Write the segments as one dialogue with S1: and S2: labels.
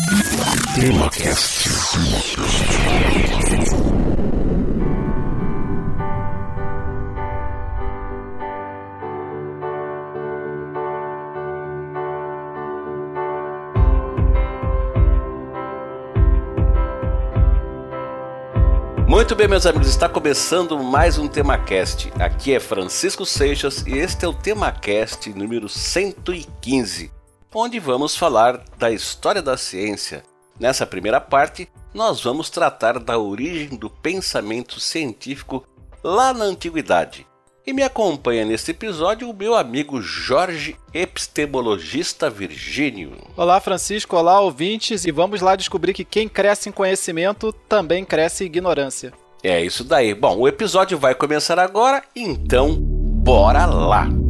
S1: TemaCast.
S2: Muito bem, meus amigos, está começando mais um TemaCast. Aqui é Francisco Seixas e este é o TemaCast número 115, onde vamos falar da história da ciência. Nessa primeira parte, nós vamos tratar da origem do pensamento científico lá na antiguidade. E me acompanha neste episódio o meu amigo Jorge, epistemologista Virgínio.
S3: Olá, Francisco. Olá, ouvintes. E vamos lá descobrir que quem cresce em conhecimento também cresce em ignorância.
S2: É isso daí. Bom, o episódio vai começar agora, então bora lá!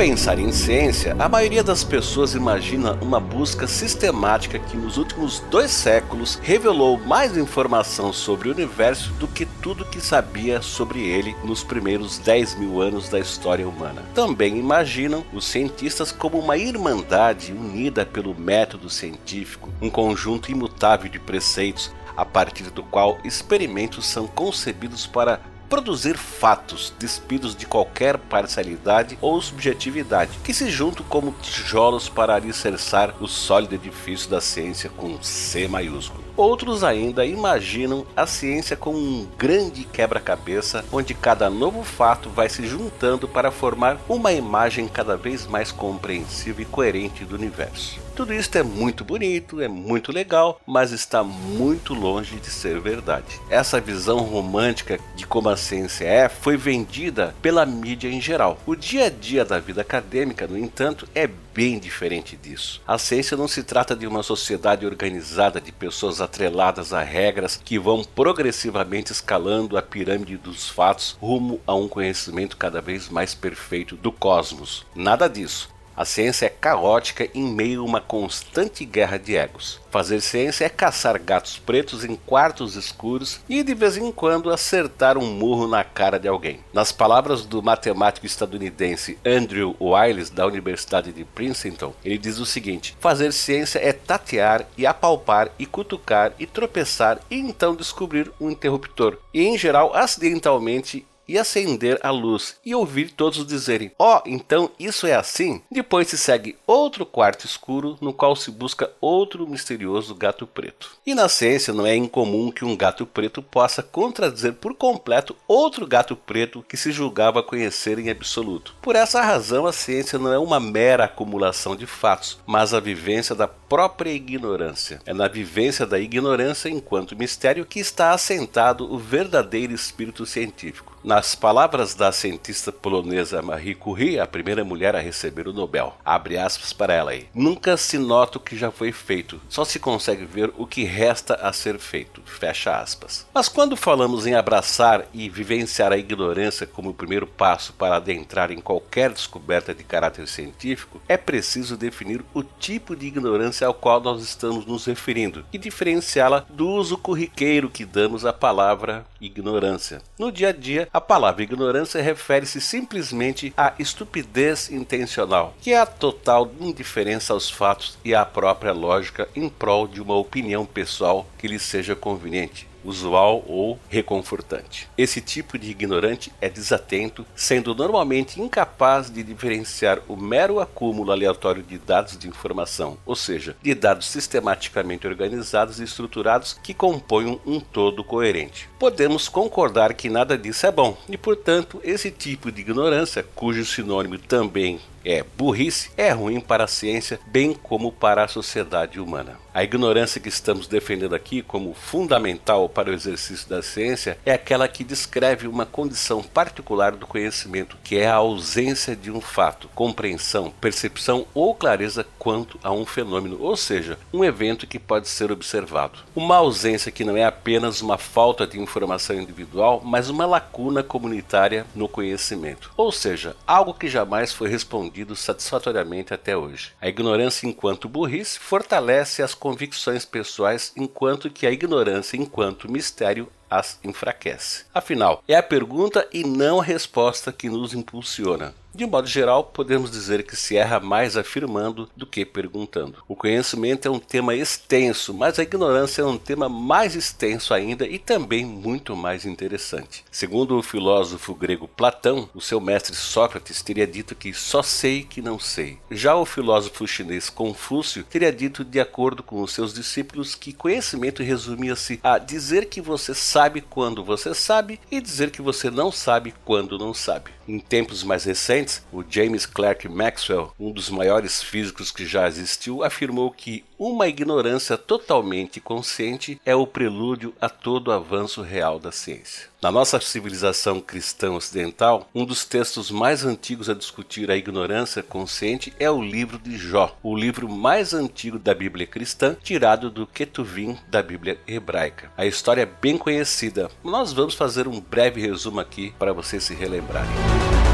S2: Pensar em ciência, a maioria das pessoas imagina uma busca sistemática que nos últimos dois séculos revelou mais informação sobre o universo do que tudo que sabia sobre ele nos primeiros 10 mil anos da história humana. Também imaginam os cientistas como uma irmandade unida pelo método científico, um conjunto imutável de preceitos a partir do qual experimentos são concebidos para produzir fatos despidos de qualquer parcialidade ou subjetividade, que se juntam como tijolos para alicerçar o sólido edifício da ciência com C maiúsculo. Outros ainda imaginam a ciência como um grande quebra-cabeça onde cada novo fato vai se juntando para formar uma imagem cada vez mais compreensível e coerente do universo. Tudo isso é muito bonito, é muito legal, mas está muito longe de ser verdade. Essa visão romântica de como a ciência é foi vendida pela mídia em geral. O dia a dia da vida acadêmica, no entanto, é bem diferente disso. A ciência não se trata de uma sociedade organizada de pessoas atreladas a regras que vão progressivamente escalando a pirâmide dos fatos rumo a um conhecimento cada vez mais perfeito do cosmos. Nada disso. A ciência é caótica em meio a uma constante guerra de egos. Fazer ciência é caçar gatos pretos em quartos escuros e de vez em quando acertar um murro na cara de alguém. Nas palavras do matemático estadunidense Andrew Wiles da Universidade de Princeton, ele diz o seguinte: fazer ciência é tatear e apalpar e cutucar e tropeçar e então descobrir um interruptor. E em geral, acidentalmente e acender a luz e ouvir todos dizerem: Ó, oh, então isso é assim? Depois se segue outro quarto escuro no qual se busca outro misterioso gato preto. E na ciência não é incomum que um gato preto possa contradizer por completo outro gato preto que se julgava conhecer em absoluto. Por essa razão, a ciência não é uma mera acumulação de fatos, mas a vivência da própria ignorância. É na vivência da ignorância enquanto mistério que está assentado o verdadeiro espírito científico. Nas palavras da cientista polonesa Marie Curie, a primeira mulher a receber o Nobel, abre aspas para ela aí. Nunca se nota o que já foi feito, só se consegue ver o que resta a ser feito. Fecha aspas. Mas quando falamos em abraçar e vivenciar a ignorância como o primeiro passo para adentrar em qualquer descoberta de caráter científico, é preciso definir o tipo de ignorância ao qual nós estamos nos referindo e diferenciá-la do uso corriqueiro que damos à palavra ignorância. No dia a dia, a palavra ignorância refere-se simplesmente à estupidez intencional, que é a total indiferença aos fatos e à própria lógica em prol de uma opinião pessoal que lhe seja conveniente usual ou reconfortante. Esse tipo de ignorante é desatento, sendo normalmente incapaz de diferenciar o mero acúmulo aleatório de dados de informação, ou seja, de dados sistematicamente organizados e estruturados que compõem um todo coerente. Podemos concordar que nada disso é bom, e portanto, esse tipo de ignorância, cujo sinônimo também é burrice, é ruim para a ciência, bem como para a sociedade humana. A ignorância que estamos defendendo aqui como fundamental para o exercício da ciência é aquela que descreve uma condição particular do conhecimento, que é a ausência de um fato, compreensão, percepção ou clareza quanto a um fenômeno, ou seja, um evento que pode ser observado. Uma ausência que não é apenas uma falta de informação individual, mas uma lacuna comunitária no conhecimento, ou seja, algo que jamais foi respondido satisfatoriamente até hoje. A ignorância enquanto burrice fortalece as convicções pessoais, enquanto que a ignorância enquanto mistério as enfraquece. Afinal, é a pergunta e não a resposta que nos impulsiona. De modo geral, podemos dizer que se erra mais afirmando do que perguntando. O conhecimento é um tema extenso, mas a ignorância é um tema mais extenso ainda e também muito mais interessante. Segundo o filósofo grego Platão, o seu mestre Sócrates teria dito que só sei que não sei. Já o filósofo chinês Confúcio teria dito, de acordo com os seus discípulos, que conhecimento resumia-se a dizer que você sabe quando você sabe e dizer que você não sabe quando não sabe. Em tempos mais recentes, o James Clerk Maxwell, um dos maiores físicos que já existiu, afirmou que uma ignorância totalmente consciente é o prelúdio a todo avanço real da ciência. Na nossa civilização cristã ocidental, um dos textos mais antigos a discutir a ignorância consciente é o livro de Jó, o livro mais antigo da Bíblia cristã, tirado do Ketuvim da Bíblia hebraica. A história é bem conhecida, nós vamos fazer um breve resumo aqui para vocês se relembrarem. Bye.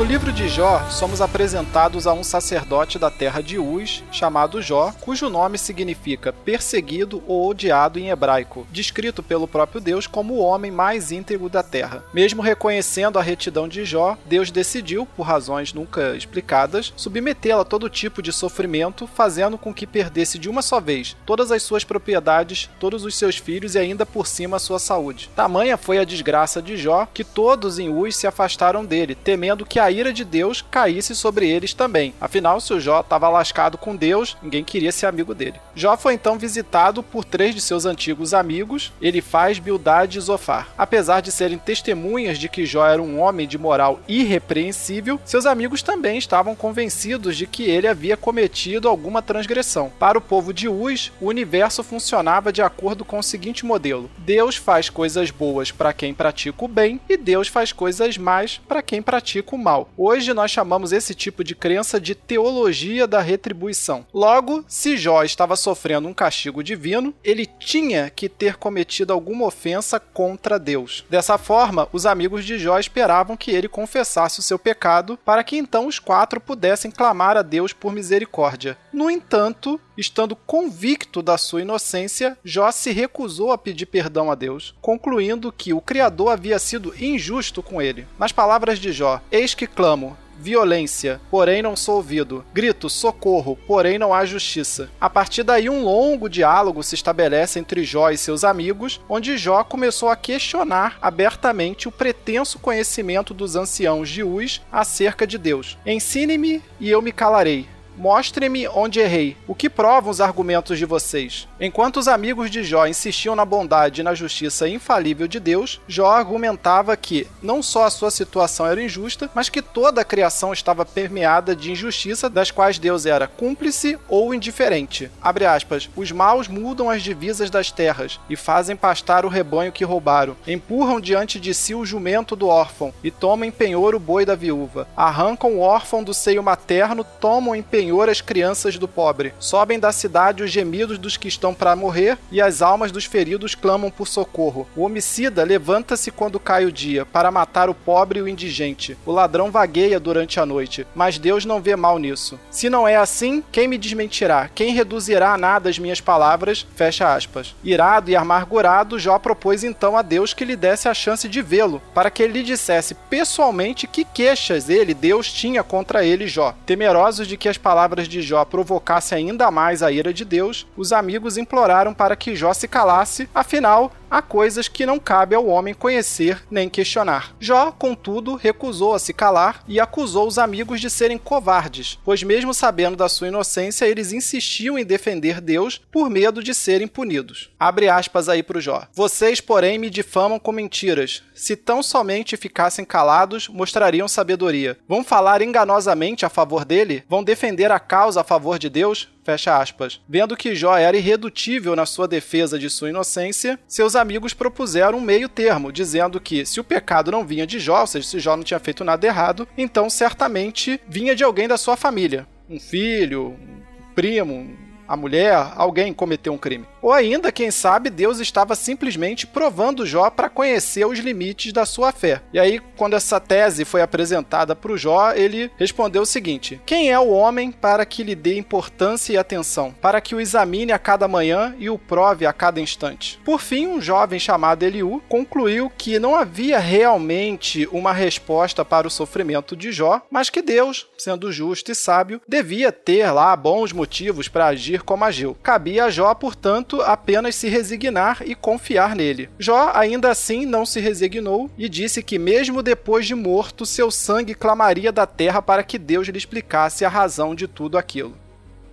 S3: No livro de Jó, somos apresentados a um sacerdote da terra de Uz, chamado Jó, cujo nome significa perseguido ou odiado em hebraico, descrito pelo próprio Deus como o homem mais íntegro da terra. Mesmo reconhecendo a retidão de Jó, Deus decidiu, por razões nunca explicadas, submetê-lo a todo tipo de sofrimento, fazendo com que perdesse de uma só vez todas as suas propriedades, todos os seus filhos e ainda por cima a sua saúde. Tamanha foi a desgraça de Jó que todos em Uz se afastaram dele, temendo que a a ira de Deus caísse sobre eles também. Afinal, se o Jó estava lascado com Deus, ninguém queria ser amigo dele. Jó foi então visitado por três de seus antigos amigos, Elifaz, Bildad e Zofar. Apesar de serem testemunhas de que Jó era um homem de moral irrepreensível, seus amigos também estavam convencidos de que ele havia cometido alguma transgressão. Para o povo de Uz, o universo funcionava de acordo com o seguinte modelo: Deus faz coisas boas para quem pratica o bem e Deus faz coisas más para quem pratica o mal. Hoje nós chamamos esse tipo de crença de teologia da retribuição. Logo, se Jó estava sofrendo um castigo divino, ele tinha que ter cometido alguma ofensa contra Deus. Dessa forma, os amigos de Jó esperavam que ele confessasse o seu pecado para que então os quatro pudessem clamar a Deus por misericórdia. No entanto, estando convicto da sua inocência, Jó se recusou a pedir perdão a Deus, concluindo que o Criador havia sido injusto com ele. Nas palavras de Jó, eis que clamo, violência, porém não sou ouvido. Grito, socorro, porém não há justiça. A partir daí, um longo diálogo se estabelece entre Jó e seus amigos, onde Jó começou a questionar abertamente o pretenso conhecimento dos anciãos de Uz acerca de Deus. Ensine-me e eu me calarei. Mostre-me onde errei. O que provam os argumentos de vocês? Enquanto os amigos de Jó insistiam na bondade e na justiça infalível de Deus, Jó argumentava que não só a sua situação era injusta, mas que toda a criação estava permeada de injustiça das quais Deus era cúmplice ou indiferente. Abre aspas. Os maus mudam as divisas das terras e fazem pastar o rebanho que roubaram. Empurram diante de si o jumento do órfão e tomam em penhor o boi da viúva. Arrancam o órfão do seio materno, tomam em penhor Senhor as crianças do pobre. Sobem da cidade os gemidos dos que estão para morrer, e as almas dos feridos clamam por socorro. O homicida levanta-se quando cai o dia, para matar o pobre e o indigente. O ladrão vagueia durante a noite, mas Deus não vê mal nisso. Se não é assim, quem me desmentirá? Quem reduzirá a nada as minhas palavras? Fecha aspas. Irado e amargurado, Jó propôs então a Deus que lhe desse a chance de vê-lo, para que ele lhe dissesse pessoalmente que queixas ele, Deus, tinha contra ele, Jó. Temerosos de que as palavras palavras de Jó provocasse ainda mais a ira de Deus, os amigos imploraram para que Jó se calasse, afinal, há coisas que não cabe ao homem conhecer nem questionar. Jó, contudo, recusou a se calar e acusou os amigos de serem covardes, pois, mesmo sabendo da sua inocência, eles insistiam em defender Deus por medo de serem punidos. Abre aspas aí para o Jó. Vocês, porém, me difamam com mentiras. Se tão somente ficassem calados, mostrariam sabedoria. Vão falar enganosamente a favor dele? Vão defender a causa a favor de Deus? Fecha aspas. Vendo que Jó era irredutível na sua defesa de sua inocência, seus amigos propuseram um meio termo, dizendo que se o pecado não vinha de Jó, ou seja, se Jó não tinha feito nada errado, então certamente vinha de alguém da sua família. Um filho, um primo, a mulher, alguém cometeu um crime. Ou ainda, quem sabe, Deus estava simplesmente provando Jó para conhecer os limites da sua fé. E aí, quando essa tese foi apresentada para o Jó, ele respondeu o seguinte: Quem é o homem para que lhe dê importância e atenção, para que o examine a cada manhã e o prove a cada instante? Por fim, um jovem chamado Eliú concluiu que não havia realmente uma resposta para o sofrimento de Jó, mas que Deus, sendo justo e sábio, devia ter lá bons motivos para agir como agiu. Cabia a Jó, portanto, apenas se resignar e confiar nele. Jó ainda assim não se resignou e disse que mesmo depois de morto, seu sangue clamaria da terra para que Deus lhe explicasse a razão de tudo aquilo.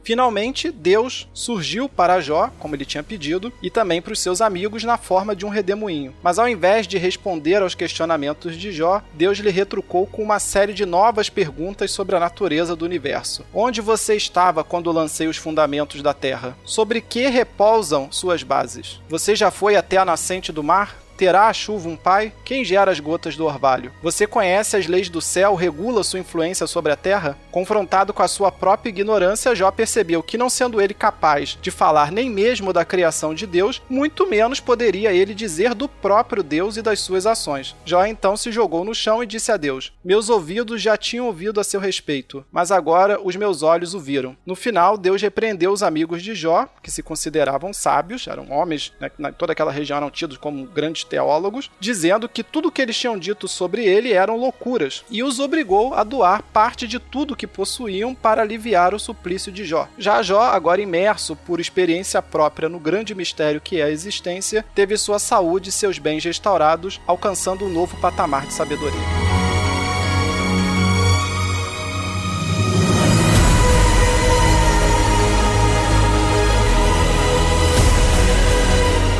S3: Finalmente, Deus surgiu para Jó, como ele tinha pedido, e também para os seus amigos na forma de um redemoinho. Mas ao invés de responder aos questionamentos de Jó, Deus lhe retrucou com uma série de novas perguntas sobre a natureza do universo. Onde você estava quando lancei os fundamentos da terra? Sobre que repousam suas bases? Você já foi até a nascente do mar? Terá a chuva um pai? Quem gera as gotas do orvalho? Você conhece as leis do céu, regula sua influência sobre a terra? Confrontado com a sua própria ignorância, Jó percebeu que, não sendo ele capaz de falar nem mesmo da criação de Deus, muito menos poderia ele dizer do próprio Deus e das suas ações. Jó então se jogou no chão e disse a Deus: Meus ouvidos já tinham ouvido a seu respeito, mas agora os meus olhos o viram. No final, Deus repreendeu os amigos de Jó, que se consideravam sábios, eram homens, né, toda aquela região eram tidos como grandes teólogos, dizendo que tudo que eles tinham dito sobre ele eram loucuras, e os obrigou a doar parte de tudo que possuíam para aliviar o suplício de Jó. Já Jó, agora imerso por experiência própria no grande mistério que é a existência, teve sua saúde e seus bens restaurados, alcançando um novo patamar de sabedoria.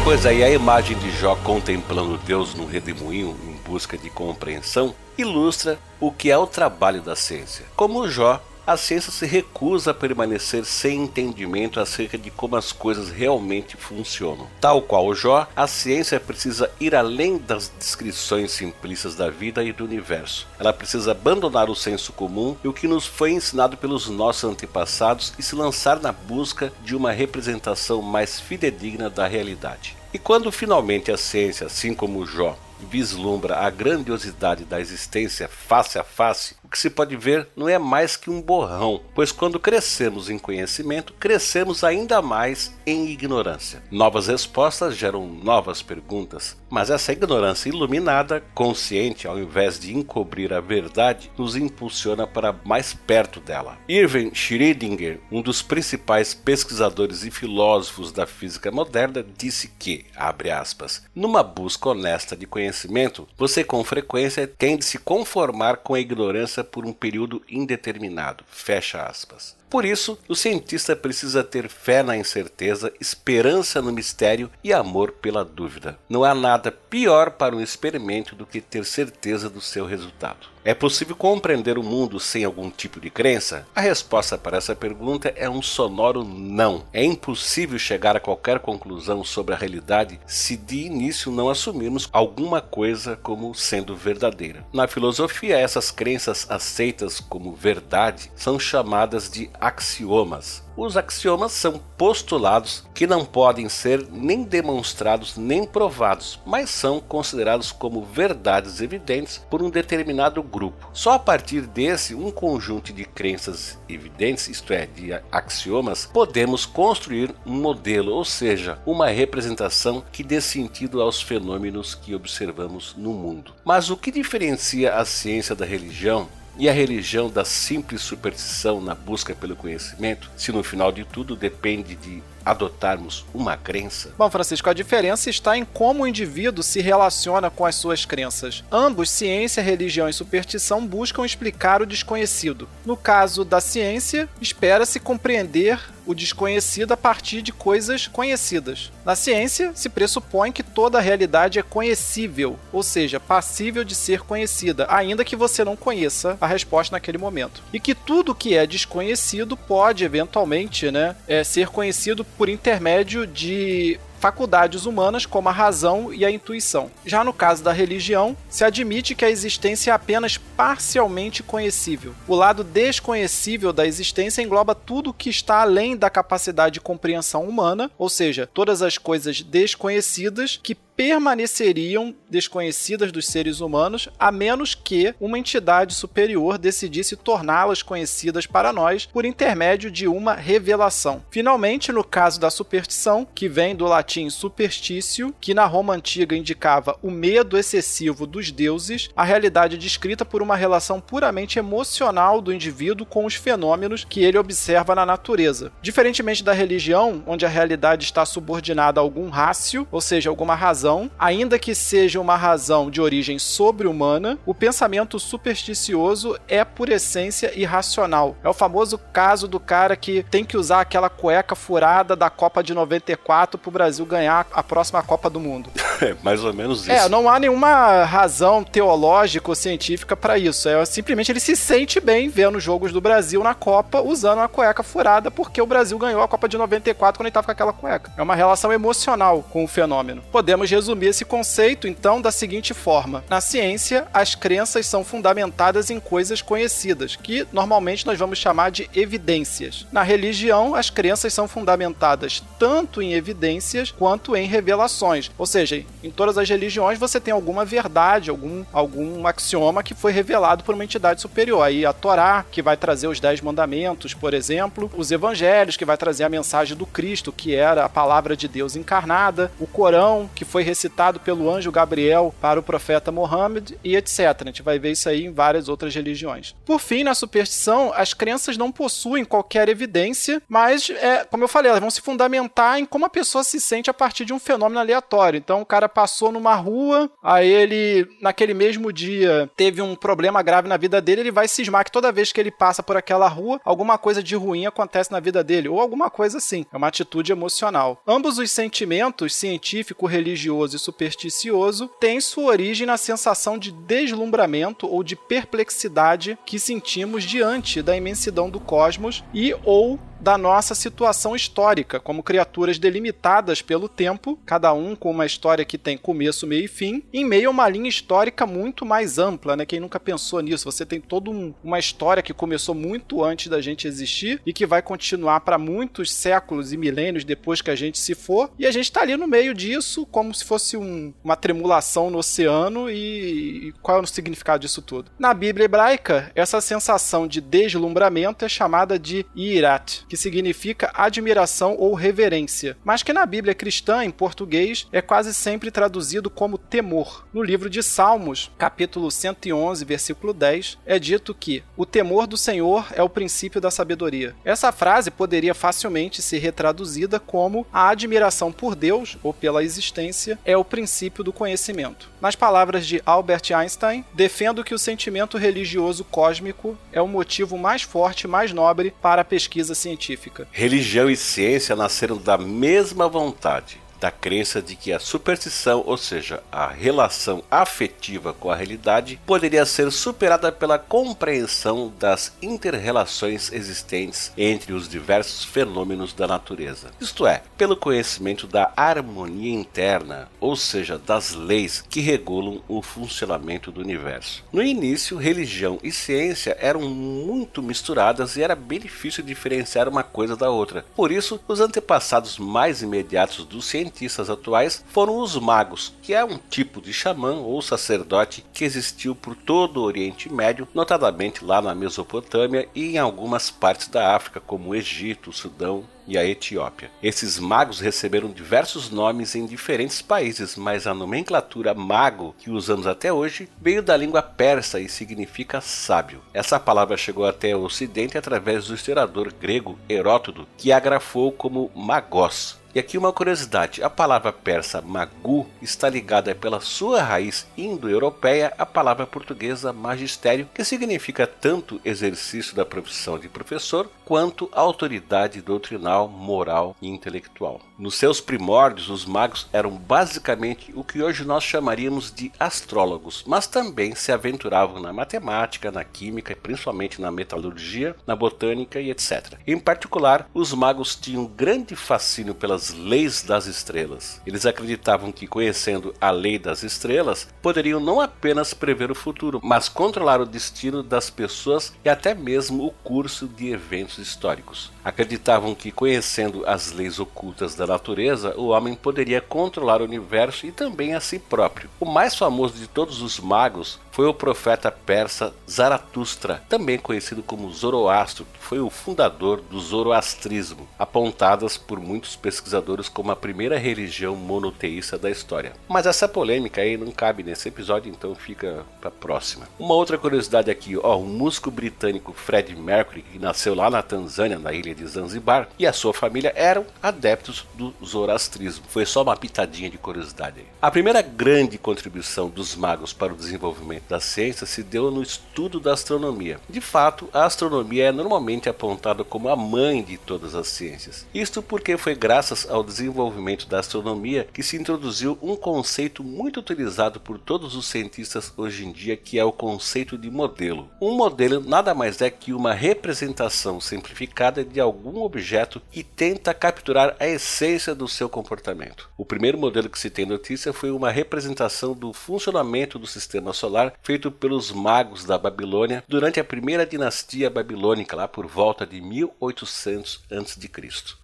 S2: Pois aí a imagem de Jó contemplando Deus no redemoinho em busca de compreensão ilustra o que é o trabalho da ciência. Como Jó, a ciência se recusa a permanecer sem entendimento acerca de como as coisas realmente funcionam. Tal qual Jó, a ciência precisa ir além das descrições simplistas da vida e do universo. Ela precisa abandonar o senso comum e o que nos foi ensinado pelos nossos antepassados e se lançar na busca de uma representação mais fidedigna da realidade. E quando finalmente a ciência, assim como Jó, vislumbra a grandiosidade da existência face a face, o que se pode ver não é mais que um borrão, pois quando crescemos em conhecimento, crescemos ainda mais em ignorância. Novas respostas geram novas perguntas, mas essa ignorância iluminada, consciente, ao invés de encobrir a verdade, nos impulsiona para mais perto dela. Irving Schrödinger, um dos principais pesquisadores e filósofos da física moderna, disse que, abre aspas, numa busca honesta de conhecimento, você com frequência tende a se conformar com a ignorância por um período indeterminado. Fecha aspas. Por isso, o cientista precisa ter fé na incerteza, esperança no mistério e amor pela dúvida. Não há nada pior para um experimento do que ter certeza do seu resultado. É possível compreender o mundo sem algum tipo de crença? A resposta para essa pergunta é um sonoro não. É impossível chegar a qualquer conclusão sobre a realidade se de início não assumirmos alguma coisa como sendo verdadeira. Na filosofia, essas crenças aceitas como verdade são chamadas de axiomas. Os axiomas são postulados que não podem ser nem demonstrados nem provados, mas são considerados como verdades evidentes por um determinado grupo. Só a partir desse um conjunto de crenças evidentes, isto é, de axiomas, podemos construir um modelo, ou seja, uma representação que dê sentido aos fenômenos que observamos no mundo. Mas o que diferencia a ciência da religião e a religião da simples superstição na busca pelo conhecimento, se no final de tudo depende de adotarmos uma crença?
S3: Bom, Francisco, a diferença está em como o indivíduo se relaciona com as suas crenças. Ambos, ciência, religião e superstição, buscam explicar o desconhecido. No caso da ciência, espera-se compreender o desconhecido a partir de coisas conhecidas. Na ciência, se pressupõe que toda a realidade é conhecível, ou seja, passível de ser conhecida, ainda que você não conheça a resposta naquele momento. E que tudo que é desconhecido pode, eventualmente, né, é, ser conhecido por intermédio de faculdades humanas como a razão e a intuição. Já no caso da religião, se admite que a existência é apenas parcialmente conhecível. O lado desconhecível da existência engloba tudo que está além da capacidade de compreensão humana, ou seja, todas as coisas desconhecidas que permaneceriam desconhecidas dos seres humanos, a menos que uma entidade superior decidisse torná-las conhecidas para nós por intermédio de uma revelação. Finalmente, no caso da superstição, que vem do latim superstitio, que na Roma antiga indicava o medo excessivo dos deuses, a realidade é descrita por uma relação puramente emocional do indivíduo com os fenômenos que ele observa na natureza. Diferentemente da religião, onde a realidade está subordinada a algum rácio, ou seja, alguma razão razão, ainda que seja uma razão de origem sobre-humana, o pensamento supersticioso é por essência irracional. É o famoso caso do cara que tem que usar aquela cueca furada da Copa de 94 para o Brasil ganhar a próxima Copa do Mundo.
S2: É, mais ou menos
S3: é,
S2: isso.
S3: É, não há nenhuma razão teológica ou científica para isso. É simplesmente ele se sente bem vendo jogos do Brasil na Copa usando uma cueca furada porque o Brasil ganhou a Copa de 94 quando ele estava com aquela cueca. É uma relação emocional com o fenômeno. Podemos resumir esse conceito, então, da seguinte forma: na ciência, as crenças são fundamentadas em coisas conhecidas, que normalmente nós vamos chamar de evidências. Na religião, as crenças são fundamentadas tanto em evidências quanto em revelações. Ou seja, em todas as religiões você tem alguma verdade, algum, algum axioma que foi revelado por uma entidade superior. Aí a Torá, que vai trazer os Dez Mandamentos, por exemplo, os Evangelhos, que vai trazer a mensagem do Cristo, que era a palavra de Deus encarnada, o Corão, que foi recitado pelo anjo Gabriel para o profeta Mohammed e etc. A gente vai ver isso aí em várias outras religiões. Por fim, na superstição, as crenças não possuem qualquer evidência, mas, é, como eu falei, elas vão se fundamentar em como a pessoa se sente a partir de um fenômeno aleatório. Então, o cara passou numa rua, aí ele, naquele mesmo dia, teve um problema grave na vida dele, ele vai cismar que toda vez que ele passa por aquela rua, alguma coisa de ruim acontece na vida dele, ou alguma coisa assim. É uma atitude emocional. Ambos os sentimentos, científico, religioso, e supersticioso tem sua origem na sensação de deslumbramento ou de perplexidade que sentimos diante da imensidão do cosmos e ou da nossa situação histórica, como criaturas delimitadas pelo tempo, cada um com uma história que tem começo, meio e fim, em meio a uma linha histórica muito mais ampla, né? Quem nunca pensou nisso? Você tem toda um, uma história que começou muito antes da gente existir e que vai continuar para muitos séculos e milênios depois que a gente se for, e a gente está ali no meio disso, como se fosse um, uma tremulação no oceano, e, e qual é o significado disso tudo? Na Bíblia hebraica, essa sensação de deslumbramento é chamada de irat, que significa admiração ou reverência, mas que na Bíblia cristã, em português, é quase sempre traduzido como temor. No livro de Salmos, capítulo 111, versículo 10, é dito que o temor do Senhor é o princípio da sabedoria. Essa frase poderia facilmente ser retraduzida como a admiração por Deus ou pela existência é o princípio do conhecimento. Nas palavras de Albert Einstein, defendo que o sentimento religioso cósmico é o motivo mais forte e mais nobre para a pesquisa científica científica.
S2: Religião e ciência nasceram da mesma vontade da crença de que a superstição, ou seja, a relação afetiva com a realidade, poderia ser superada pela compreensão das interrelações existentes entre os diversos fenômenos da natureza. Isto é, pelo conhecimento da harmonia interna, ou seja, das leis que regulam o funcionamento do universo. No início, religião e ciência eram muito misturadas e era bem difícil diferenciar uma coisa da outra. Por isso, os antepassados mais imediatos dos cientistas cientistas atuais foram os magos, que é um tipo de xamã ou sacerdote que existiu por todo o Oriente Médio, notadamente lá na Mesopotâmia e em algumas partes da África, como o Egito, o Sudão e a Etiópia. Esses magos receberam diversos nomes em diferentes países, mas a nomenclatura mago que usamos até hoje veio da língua persa e significa sábio. Essa palavra chegou até o Ocidente através do historiador grego Heródoto, que a grafou como magos, e aqui uma curiosidade: a palavra persa magu está ligada pela sua raiz indo-europeia à palavra portuguesa magistério, que significa tanto exercício da profissão de professor quanto autoridade doutrinal, moral e intelectual. Nos seus primórdios, os magos eram basicamente o que hoje nós chamaríamos de astrólogos, mas também se aventuravam na matemática, na química e principalmente na metalurgia, na botânica e etc. Em particular, os magos tinham grande fascínio pelas as leis das estrelas. Eles acreditavam que, conhecendo a lei das estrelas, poderiam não apenas prever o futuro, mas controlar o destino das pessoas e até mesmo o curso de eventos históricos. Acreditavam que, conhecendo as leis ocultas da natureza, o homem poderia controlar o universo e também a si próprio. O mais famoso de todos os magos foi o profeta persa Zaratustra, também conhecido como Zoroastro, que foi o fundador do zoroastrismo, apontadas por muitos pesquisadores como a primeira religião monoteísta da história. Mas essa polêmica aí não cabe nesse episódio, então fica para próxima. Uma outra curiosidade aqui, ó, o músico britânico Fred Mercury, que nasceu lá na Tanzânia, na ilha de Zanzibar, e a sua família eram adeptos do zoroastrismo. Foi só uma pitadinha de curiosidade aí. A primeira grande contribuição dos magos para o desenvolvimento da ciência se deu no estudo da astronomia. De fato, a astronomia é normalmente apontada como a mãe de todas as ciências. Isto porque foi graças ao desenvolvimento da astronomia que se introduziu um conceito muito utilizado por todos os cientistas hoje em dia, que é o conceito de modelo. Um modelo nada mais é que uma representação simplificada de algum objeto que tenta capturar a essência do seu comportamento. O primeiro modelo que se tem notícia foi uma representação do funcionamento do sistema solar feito pelos magos da Babilônia durante a primeira dinastia babilônica, lá por volta de 1800 a.C.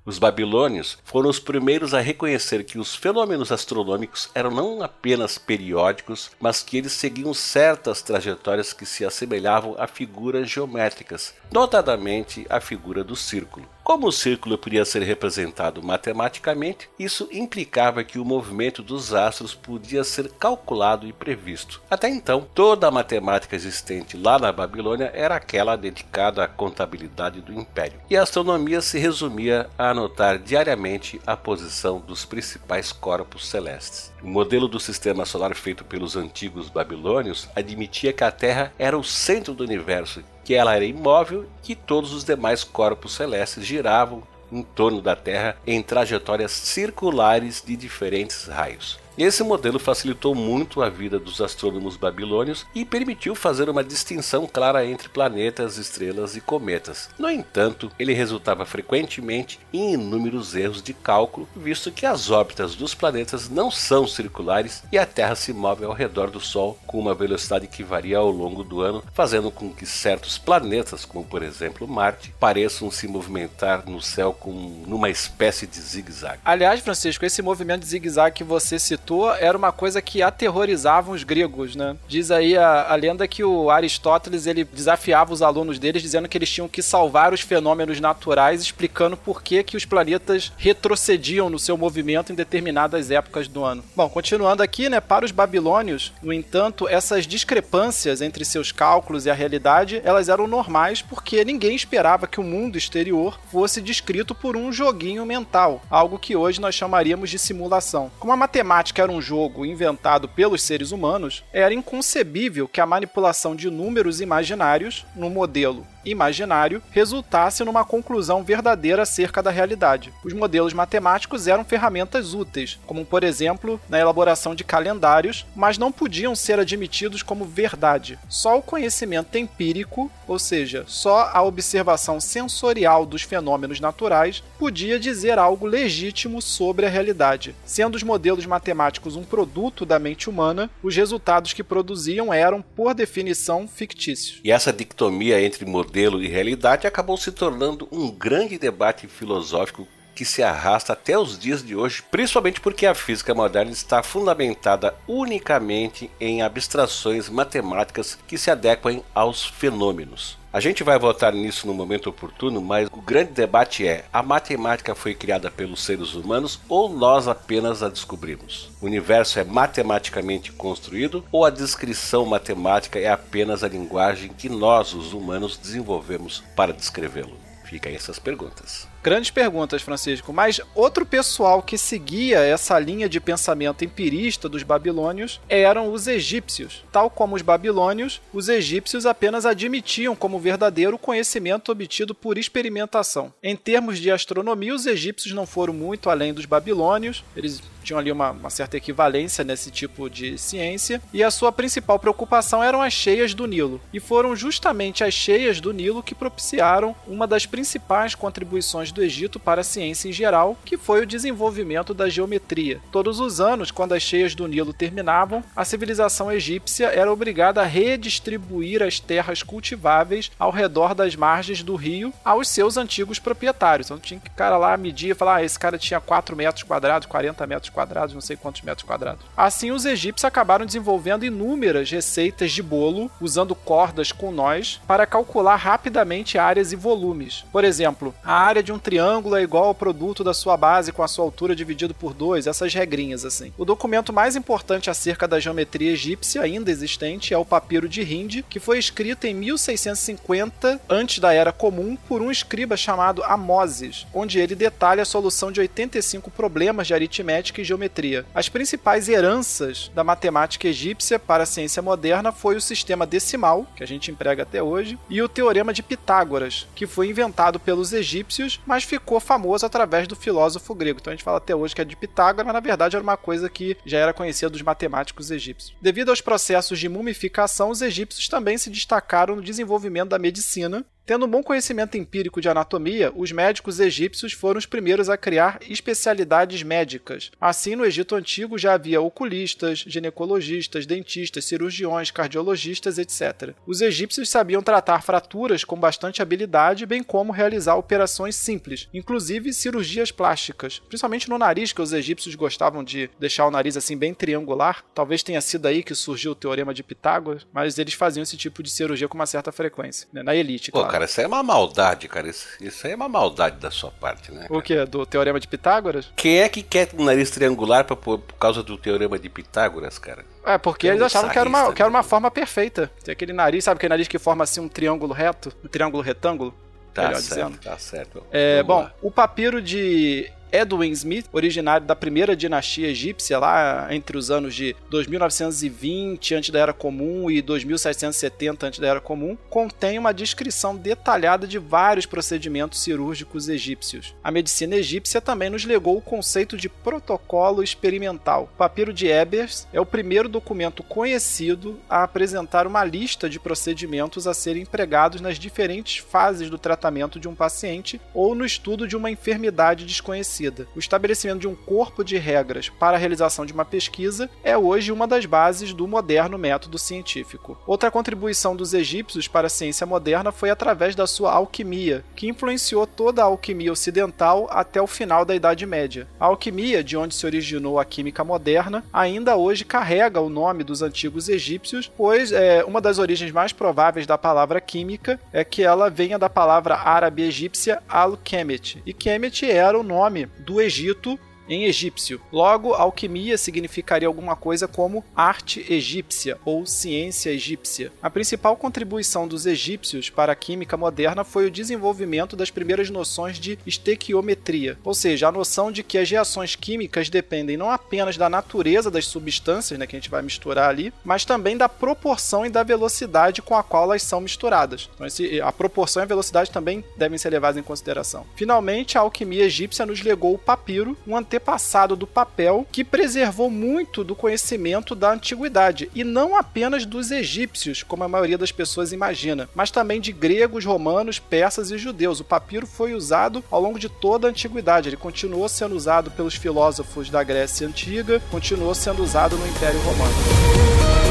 S2: Os babilônios foram os primeiros a reconhecer que os fenômenos astronômicos eram não apenas periódicos, mas que eles seguiam certas trajetórias que se assemelhavam a figuras geométricas, notadamente a figura do círculo. Como o círculo podia ser representado matematicamente, isso implicava que o movimento dos astros podia ser calculado e previsto. Até então, toda a matemática existente lá na Babilônia era aquela dedicada à contabilidade do império, e a astronomia se resumia a anotar diariamente a posição dos principais corpos celestes. O modelo do sistema solar feito pelos antigos babilônios admitia que a Terra era o centro do universo que ela era imóvel e que todos os demais corpos celestes giravam em torno da Terra em trajetórias circulares de diferentes raios. Esse modelo facilitou muito a vida dos astrônomos babilônios e permitiu fazer uma distinção clara entre planetas, estrelas e cometas. No entanto, ele resultava frequentemente em inúmeros erros de cálculo, visto que as órbitas dos planetas não são circulares e a Terra se move ao redor do Sol com uma velocidade que varia ao longo do ano, fazendo com que certos planetas, como por exemplo Marte, pareçam se movimentar no céu com numa espécie de zigue-zague.
S3: Aliás, Francisco, esse movimento de zigue-zague que você citou era uma coisa que aterrorizava os gregos, né? Diz aí a, a lenda que o Aristóteles ele desafiava os alunos deles dizendo que eles tinham que salvar os fenômenos naturais, explicando por que, que os planetas retrocediam no seu movimento em determinadas épocas do ano. Bom, continuando aqui, né, para os babilônios, no entanto, essas discrepâncias entre seus cálculos e a realidade, elas eram normais porque ninguém esperava que o mundo exterior fosse descrito por um joguinho mental, algo que hoje nós chamaríamos de simulação. Como a matemática que era um jogo inventado pelos seres humanos, era inconcebível que a manipulação de números imaginários no modelo imaginário resultasse numa conclusão verdadeira acerca da realidade. Os modelos matemáticos eram ferramentas úteis, como por exemplo na elaboração de calendários, mas não podiam ser admitidos como verdade. Só o conhecimento empírico, ou seja, só a observação sensorial dos fenômenos naturais, podia dizer algo legítimo sobre a realidade. Sendo os modelos matemáticos um produto da mente humana, os resultados que produziam eram, por definição, fictícios.
S2: E essa dicotomia entre modelos modelo e realidade acabou se tornando um grande debate filosófico que se arrasta até os dias de hoje, principalmente porque a física moderna está fundamentada unicamente em abstrações matemáticas que se adequem aos fenômenos. A gente vai votar nisso no momento oportuno, mas o grande debate é: a matemática foi criada pelos seres humanos ou nós apenas a descobrimos? O universo é matematicamente construído ou a descrição matemática é apenas a linguagem que nós, os humanos, desenvolvemos para descrevê-lo? Fica aí essas perguntas.
S3: Grandes perguntas, Francisco. Mas outro pessoal que seguia essa linha de pensamento empirista dos babilônios eram os egípcios. Tal como os babilônios, os egípcios apenas admitiam como verdadeiro o conhecimento obtido por experimentação. Em termos de astronomia, os egípcios não foram muito além dos babilônios. Eles tinham ali uma, uma certa equivalência nesse tipo de ciência, e a sua principal preocupação eram as cheias do Nilo. E foram justamente as cheias do Nilo que propiciaram uma das principais contribuições do Egito para a ciência em geral, que foi o desenvolvimento da geometria. Todos os anos, quando as cheias do Nilo terminavam, a civilização egípcia era obrigada a redistribuir as terras cultiváveis ao redor das margens do rio aos seus antigos proprietários. Então tinha que cara lá medir e falar: ah, esse cara tinha 4 metros quadrados, 40 metros quadrados, não sei quantos metros quadrados. Assim, os egípcios acabaram desenvolvendo inúmeras receitas de bolo usando cordas com nós para calcular rapidamente áreas e volumes. Por exemplo, a área de um triângulo é igual ao produto da sua base com a sua altura dividido por 2, essas regrinhas assim. O documento mais importante acerca da geometria egípcia ainda existente é o Papiro de Hind, que foi escrito em 1650 antes da Era Comum por um escriba chamado Amoses, onde ele detalha a solução de 85 problemas de aritmética e geometria. As principais heranças da matemática egípcia para a ciência moderna foi o sistema decimal, que a gente emprega até hoje, e o teorema de Pitágoras, que foi inventado pelos egípcios, mas ficou famoso através do filósofo grego. Então a gente fala até hoje que é de Pitágoras, mas na verdade era uma coisa que já era conhecida dos matemáticos egípcios. Devido aos processos de mumificação, os egípcios também se destacaram no desenvolvimento da medicina, Tendo um bom conhecimento empírico de anatomia, os médicos egípcios foram os primeiros a criar especialidades médicas. Assim, no Egito Antigo já havia oculistas, ginecologistas, dentistas, cirurgiões, cardiologistas, etc. Os egípcios sabiam tratar fraturas com bastante habilidade, bem como realizar operações simples, inclusive cirurgias plásticas. Principalmente no nariz, que os egípcios gostavam de deixar o nariz assim bem triangular. Talvez tenha sido aí que surgiu o teorema de Pitágoras, mas eles faziam esse tipo de cirurgia com uma certa frequência, né? na elite, claro
S2: cara, isso aí é uma maldade, cara. Isso, isso aí é uma maldade da sua parte, né? Cara?
S3: O que? Do teorema de Pitágoras?
S2: Quem é que quer um nariz triangular pra, por, por causa do teorema de Pitágoras, cara?
S3: É, porque eles achavam que era, uma, que era uma forma perfeita. Tem aquele nariz, sabe aquele nariz que forma assim um triângulo reto? Um triângulo retângulo?
S2: Tá certo, dizendo. tá certo.
S3: É, bom, lá. o papiro de Edwin Smith, originário da primeira dinastia egípcia, lá entre os anos de 2920 antes da Era Comum e 2770 antes da Era Comum, contém uma descrição detalhada de vários procedimentos cirúrgicos egípcios. A medicina egípcia também nos legou o conceito de protocolo experimental. O papiro de Ebers é o primeiro documento conhecido a apresentar uma lista de procedimentos a serem empregados nas diferentes fases do tratamento de um paciente ou no estudo de uma enfermidade desconhecida O estabelecimento de um corpo de regras para a realização de uma pesquisa é hoje uma das bases do moderno método científico. Outra contribuição dos egípcios para a ciência moderna foi através da sua alquimia, que influenciou toda a alquimia ocidental até o final da Idade Média. A alquimia, de onde se originou a química moderna, ainda hoje carrega o nome dos antigos egípcios, pois é, uma das origens mais prováveis da palavra química é que ela venha da palavra árabe egípcia al-Kemet, e Kemet era o nome do Egito em egípcio. Logo, alquimia significaria alguma coisa como arte egípcia ou ciência egípcia. A principal contribuição dos egípcios para a química moderna foi o desenvolvimento das primeiras noções de estequiometria, ou seja, a noção de que as reações químicas dependem não apenas da natureza das substâncias, né, que a gente vai misturar ali, mas também da proporção e da velocidade com a qual elas são misturadas. Então, esse, a proporção e a velocidade também devem ser levadas em consideração. Finalmente, a alquimia egípcia nos legou o papiro, um antepassado do papel que preservou muito do conhecimento da antiguidade e não apenas dos egípcios, como a maioria das pessoas imagina, mas também de gregos, romanos, persas e judeus. O papiro foi usado ao longo de toda a antiguidade. Ele continuou sendo usado pelos filósofos da Grécia antiga, continuou sendo usado no Império Romano.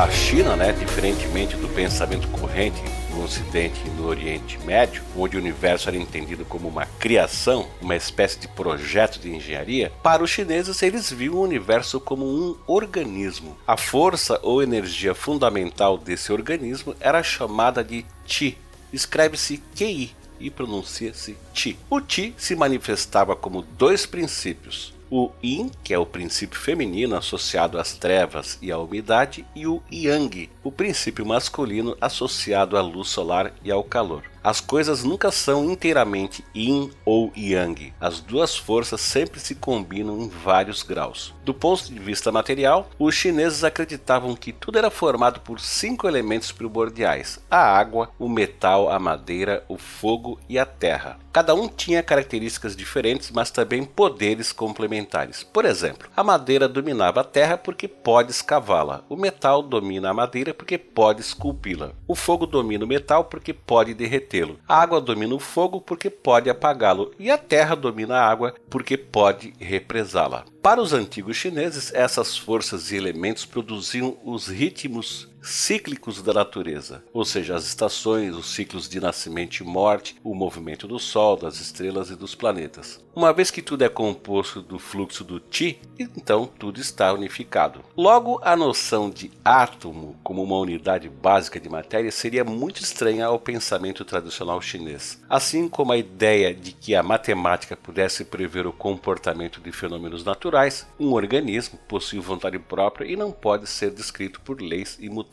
S2: A China, né, diferentemente do pensamento corrente no Ocidente e no Oriente Médio, onde o universo era entendido como uma criação, uma espécie de projeto de engenharia, para os chineses eles viam o universo como um organismo. A força ou energia fundamental desse organismo era chamada de Qi. Escreve-se QI e pronuncia-se Qi. O Qi se manifestava como dois princípios, o Yin, que é o princípio feminino associado às trevas e à umidade, e o Yang, o princípio masculino associado à luz solar e ao calor. As coisas nunca são inteiramente yin ou yang. As duas forças sempre se combinam em vários graus. Do ponto de vista material, os chineses acreditavam que tudo era formado por cinco elementos primordiais: a água, o metal, a madeira, o fogo e a terra. Cada um tinha características diferentes, mas também poderes complementares. Por exemplo, a madeira dominava a terra porque pode escavá-la. O metal domina a madeira porque pode esculpi-la. O fogo domina o metal porque pode derretê-lo. A água domina o fogo porque pode apagá-lo. E a terra domina a água porque pode represá-la. Para os antigos chineses, essas forças e elementos produziam os ritmos cíclicos da natureza, ou seja, as estações, os ciclos de nascimento e morte, o movimento do Sol, das estrelas e dos planetas. Uma vez que tudo é composto do fluxo do Qi, então tudo está unificado. Logo, a noção de átomo como uma unidade básica de matéria seria muito estranha ao pensamento tradicional chinês, assim como a ideia de que a matemática pudesse prever o comportamento de fenômenos naturais. Um organismo possui vontade própria e não pode ser descrito por leis imutáveis.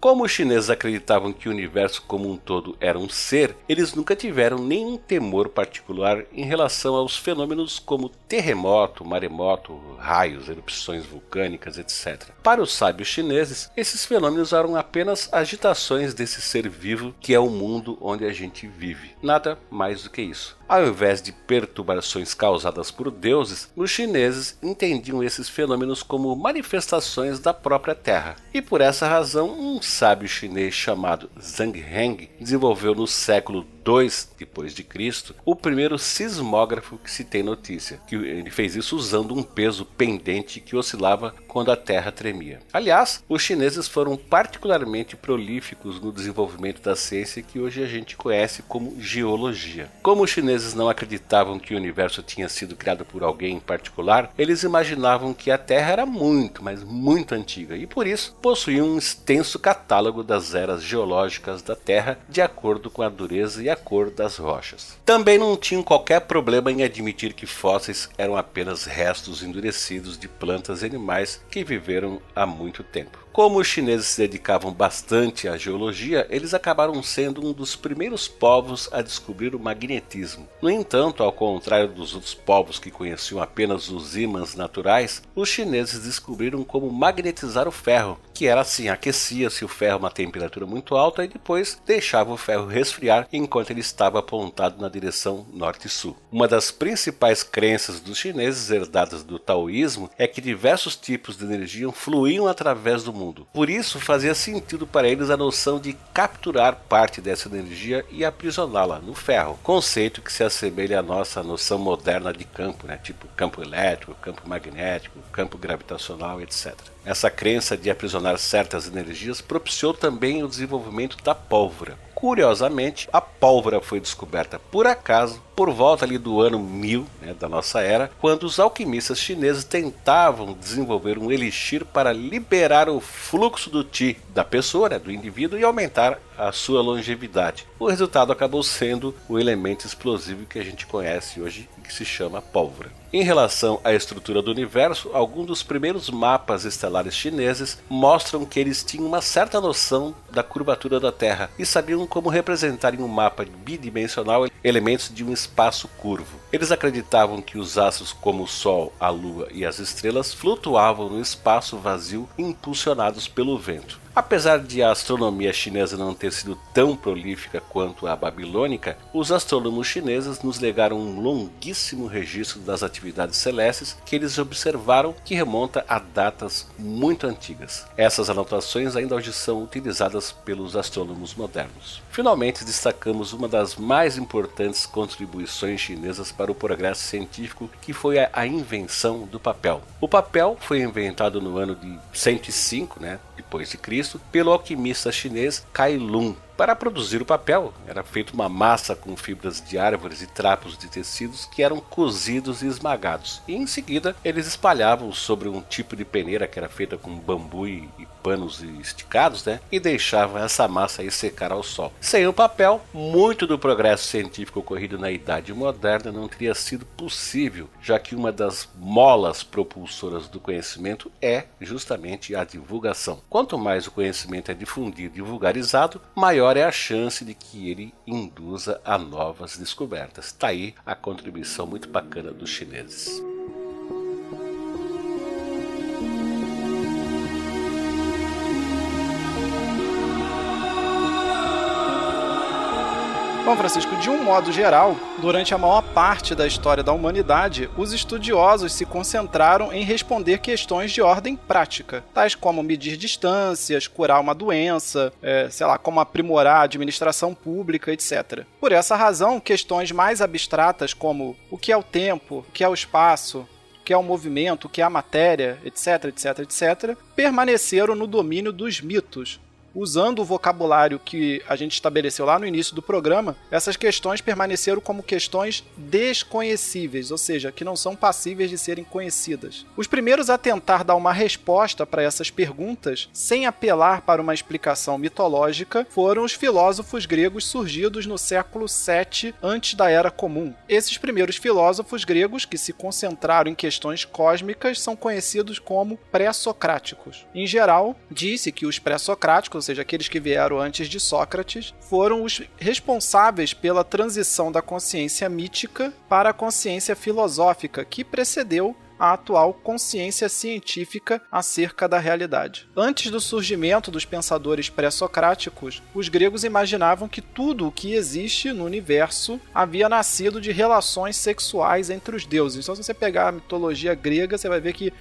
S2: Como os chineses acreditavam que o universo como um todo era um ser, eles nunca tiveram nenhum temor particular em relação aos fenômenos como terremoto, maremoto, raios, erupções vulcânicas, etc. Para os sábios chineses, esses fenômenos eram apenas agitações desse ser vivo que é o mundo onde a gente vive. Nada mais do que isso. Ao invés de perturbações causadas por deuses, os chineses entendiam esses fenômenos como manifestações da própria Terra. E por essa razão, um sábio chinês chamado Zhang Heng desenvolveu no século II depois de Cristo o primeiro sismógrafo que se tem notícia, que ele fez isso usando um peso pendente que oscilava quando a Terra tremia. Aliás, os chineses foram particularmente prolíficos no desenvolvimento da ciência que hoje a gente conhece como geologia. Como os chineses não acreditavam que o universo tinha sido criado por alguém em particular, eles imaginavam que a Terra era muito, mas muito antiga e por isso possuíam um extenso catálogo das eras geológicas da Terra de acordo com a dureza e a cor das rochas. Também não tinham qualquer problema em admitir que fósseis eram apenas restos endurecidos de plantas e animais que viveram há muito tempo. Como os chineses se dedicavam bastante à geologia, eles acabaram sendo um dos primeiros povos a descobrir o magnetismo. No entanto, ao contrário dos outros povos que conheciam apenas os ímãs naturais, os chineses descobriram como magnetizar o ferro, que era assim: aquecia-se o ferro a uma temperatura muito alta e depois deixava o ferro resfriar enquanto ele estava apontado na direção norte-sul. Uma das principais crenças dos chineses herdadas do taoísmo é que diversos tipos de energia fluíam através do mundo mundo. Por isso, fazia sentido para eles a noção de capturar parte dessa energia e aprisioná-la no ferro, conceito que se assemelha à nossa noção moderna de campo, né? tipo campo elétrico, campo magnético, campo gravitacional, etc. Essa crença de aprisionar certas energias propiciou também o desenvolvimento da pólvora. Curiosamente, a pólvora foi descoberta por acaso por volta ali do ano 1000 né, da nossa era, quando os alquimistas chineses tentavam desenvolver um elixir para liberar o fluxo do Qi da pessoa, né, do indivíduo, e aumentar a sua longevidade. O resultado acabou sendo o elemento explosivo que a gente conhece hoje que se chama pólvora. Em relação à estrutura do universo, alguns dos primeiros mapas estelares chineses mostram que eles tinham uma certa noção da curvatura da Terra e sabiam como representar em um mapa bidimensional elementos de um espaço curvo. Eles acreditavam que os astros como o Sol, a Lua e as estrelas flutuavam no espaço vazio impulsionados pelo vento. Apesar de a astronomia chinesa não ter sido tão prolífica quanto a babilônica, os astrônomos chineses nos legaram um longuíssimo registro das atividades celestes que eles observaram que remonta a datas muito antigas. Essas anotações ainda hoje são utilizadas pelos astrônomos modernos. Finalmente, destacamos uma das mais importantes contribuições chinesas para o progresso científico, que foi a, invenção do papel. O papel foi inventado no ano de 105, né, depois de Cristo, pelo alquimista chinês Kai Lun. Para produzir o papel, era feita uma massa com fibras de árvores e trapos de tecidos que eram cozidos e esmagados. E em seguida, eles espalhavam sobre um tipo de peneira que era feita com bambu e panos esticados, né? E deixavam essa massa aí secar ao sol. Sem o papel, muito do progresso científico ocorrido na Idade Moderna não teria sido possível, já que uma das molas propulsoras do conhecimento é justamente a divulgação. Quanto mais o conhecimento é difundido e vulgarizado, maior maior é a chance de que ele induza a novas descobertas. Está aí a contribuição muito bacana dos chineses.
S3: Bom, Francisco, de um modo geral, durante a maior parte da história da humanidade, os estudiosos se concentraram em responder questões de ordem prática, tais como medir distâncias, curar uma doença, é, sei lá, como aprimorar a administração pública, etc. Por essa razão, questões mais abstratas como o que é o tempo, o que é o espaço, o que é o movimento, o que é a matéria, etc, etc, etc, permaneceram no domínio dos mitos, usando o vocabulário que a gente estabeleceu lá no início do programa, essas questões permaneceram como questões desconhecíveis, ou seja, que não são passíveis de serem conhecidas. Os primeiros a tentar dar uma resposta para essas perguntas, sem apelar para uma explicação mitológica, foram os filósofos gregos surgidos no século 7 antes da Era Comum. Esses primeiros filósofos gregos que se concentraram em questões cósmicas são conhecidos como pré-socráticos. Em geral, disse que os pré-socráticos ou seja, aqueles que vieram antes de Sócrates, foram os responsáveis pela transição da consciência mítica para a consciência filosófica, que precedeu a atual consciência científica acerca da realidade. Antes do surgimento dos pensadores pré-socráticos, os gregos imaginavam que tudo o que existe no universo havia nascido de relações sexuais entre os deuses. Então, se você pegar a mitologia grega, você vai ver que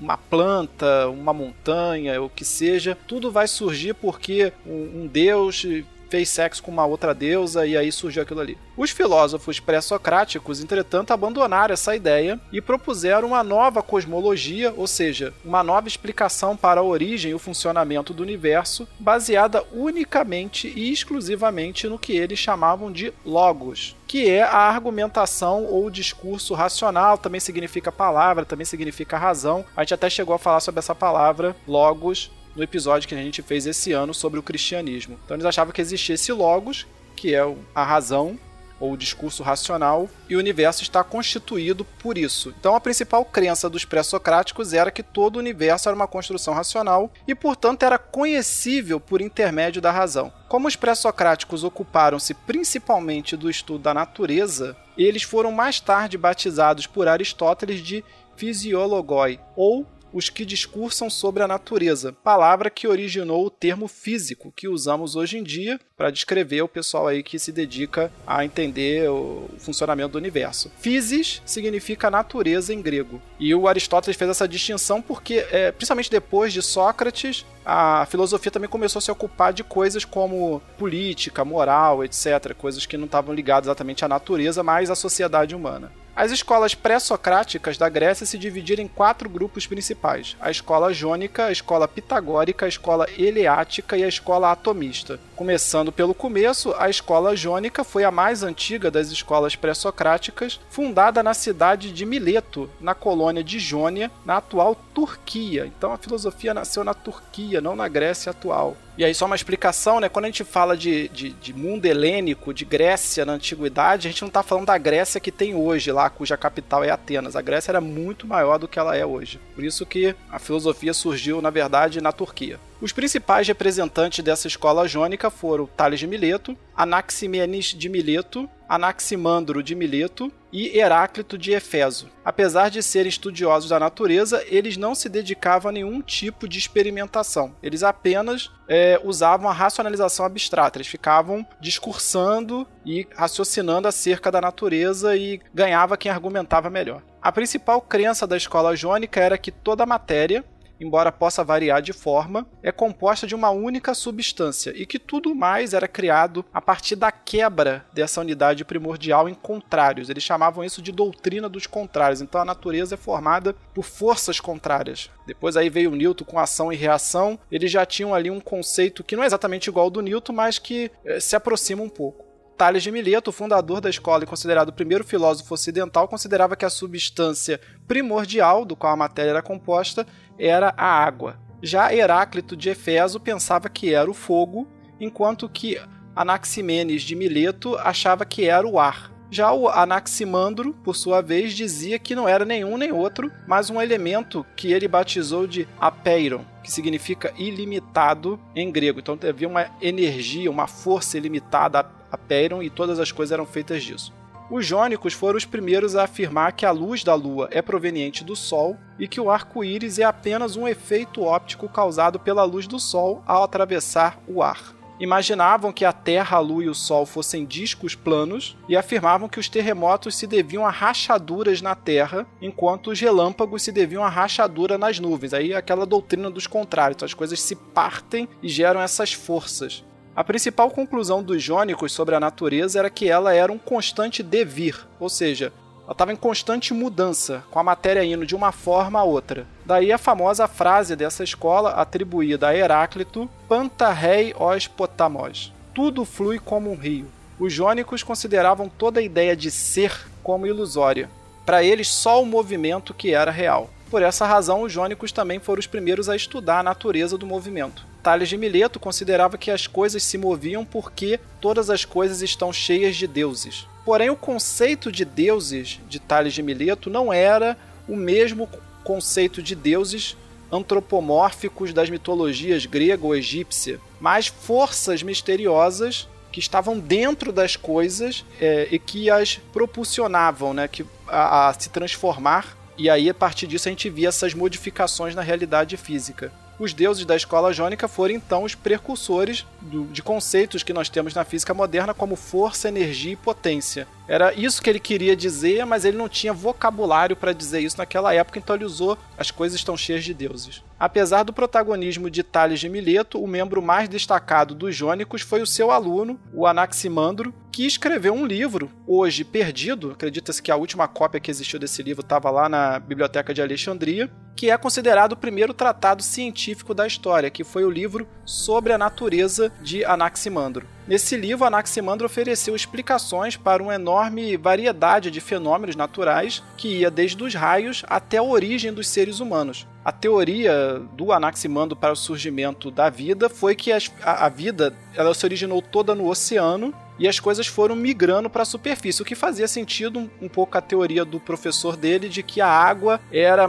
S3: uma planta, uma montanha, o que seja, tudo vai surgir porque um, um deus fez sexo com uma outra deusa e aí surgiu aquilo ali. Os filósofos pré-socráticos, entretanto, abandonaram essa ideia e propuseram uma nova cosmologia, ou seja, uma nova explicação para a origem e o funcionamento do universo, baseada unicamente e exclusivamente no que eles chamavam de logos, que é a argumentação ou discurso racional, também significa palavra, também significa razão. A gente até chegou a falar sobre essa palavra logos no episódio que a gente fez esse ano sobre o cristianismo. Então eles achavam que existia esse logos, que é a razão ou o discurso racional, e o universo está constituído por isso. Então a principal crença dos pré-socráticos era que todo o universo era uma construção racional e, portanto, era conhecível por intermédio da razão. Como os pré-socráticos ocuparam-se principalmente do estudo da natureza, eles foram mais tarde batizados por Aristóteles de fisiologoi, ou os que discursam sobre a natureza, palavra que originou o termo físico que usamos hoje em dia para descrever o pessoal aí que se dedica a entender o funcionamento do universo. Physis significa natureza em grego. E o Aristóteles fez essa distinção porque, é, principalmente depois de Sócrates, a filosofia também começou a se ocupar de coisas como política, moral, etc. Coisas que não estavam ligadas exatamente à natureza, mas à sociedade humana. As escolas pré-socráticas da Grécia se dividiram em quatro grupos principais: a escola jônica, a escola pitagórica, a escola eleática e a escola atomista. Começando pelo começo, a escola jônica foi a mais antiga das escolas pré-socráticas, fundada na cidade de Mileto, na colônia de Jônia, na atual Turquia. Então a filosofia nasceu na Turquia, não na Grécia atual. E aí, só uma explicação, né? Quando a gente fala de, de, de mundo helênico, de Grécia na antiguidade, a gente não está falando da Grécia que tem hoje lá, cuja capital é Atenas. A Grécia era muito maior do que ela é hoje. Por isso que a filosofia surgiu, na verdade, na Turquia. Os principais representantes dessa escola jônica foram Tales de Mileto, Anaximenes de Mileto, Anaximandro de Mileto e Heráclito de Efeso. Apesar de serem estudiosos da natureza, eles não se dedicavam a nenhum tipo de experimentação. Eles apenas é, usavam a racionalização abstrata. Eles ficavam discursando e raciocinando acerca da natureza e ganhava quem argumentava melhor. A principal crença da escola jônica era que toda matéria, embora possa variar de forma, é composta de uma única substância e que tudo mais era criado a partir da quebra dessa unidade primordial em contrários. Eles chamavam isso de doutrina dos contrários. Então a natureza é formada por forças contrárias. Depois aí veio Newton com ação e reação. Eles já tinham ali um conceito que não é exatamente igual ao do Newton, mas que eh, se aproxima um pouco. Tales de Mileto, fundador da escola e considerado o primeiro filósofo ocidental, considerava que a substância primordial do qual a matéria era composta era a água. Já Heráclito de Efeso pensava que era o fogo, enquanto que Anaximenes de Mileto achava que era o ar. Já o Anaximandro, por sua vez, dizia que não era nenhum nem outro, mas um elemento que ele batizou de apeiron, que significa ilimitado em grego. Então havia uma energia, uma força ilimitada apeiron e todas as coisas eram feitas disso. Os jônicos foram os primeiros a afirmar que a luz da Lua é proveniente do Sol e que o arco-íris é apenas um efeito óptico causado pela luz do Sol ao atravessar o ar. Imaginavam que a Terra, a Lua e o Sol fossem discos planos e afirmavam que os terremotos se deviam a rachaduras na Terra, enquanto os relâmpagos se deviam a rachadura nas nuvens. Aí aquela doutrina dos contrários, então as coisas se partem e geram essas forças. A principal conclusão dos jônicos sobre a natureza era que ela era um constante devir, ou seja, ela estava em constante mudança, com a matéria indo de uma forma a outra. Daí a famosa frase dessa escola atribuída a Heráclito, Panta rei os potamos. Tudo flui como um rio. Os jônicos consideravam toda a ideia de ser como ilusória. Para eles, só o movimento que era real. Por essa razão, os jônicos também foram os primeiros a estudar a natureza do movimento. Tales de Mileto considerava que as coisas se moviam porque todas as coisas estão cheias de deuses. Porém, o conceito de deuses de Tales de Mileto não era o mesmo conceito de deuses antropomórficos das mitologias grega ou egípcia, mas forças misteriosas que estavam dentro das coisas é, e que as propulsionavam né, que, a, a se transformar e aí, a partir disso, a gente via essas modificações na realidade física. Os deuses da escola jônica foram então os precursores do, de conceitos que nós temos na física moderna como força, energia e potência. Era isso que ele queria dizer, mas ele não tinha vocabulário para dizer isso naquela época, então ele usou as coisas estão cheias de deuses. Apesar do protagonismo de Tales de Mileto, o membro mais destacado dos jônicos foi o seu aluno, o Anaximandro, que escreveu um livro, hoje perdido, acredita-se que a última cópia que existiu desse livro estava lá na Biblioteca de Alexandria, que é considerado o primeiro tratado científico da história, que foi o livro Sobre a Natureza de Anaximandro. Nesse livro, Anaximandro ofereceu explicações para uma enorme variedade de fenômenos naturais que ia desde os raios até a origem dos seres humanos. A teoria do Anaximandro para o surgimento da vida foi que a, vida ela se originou toda no oceano e as coisas foram migrando para a superfície, o que fazia sentido um, um pouco a teoria do professor dele de que a água era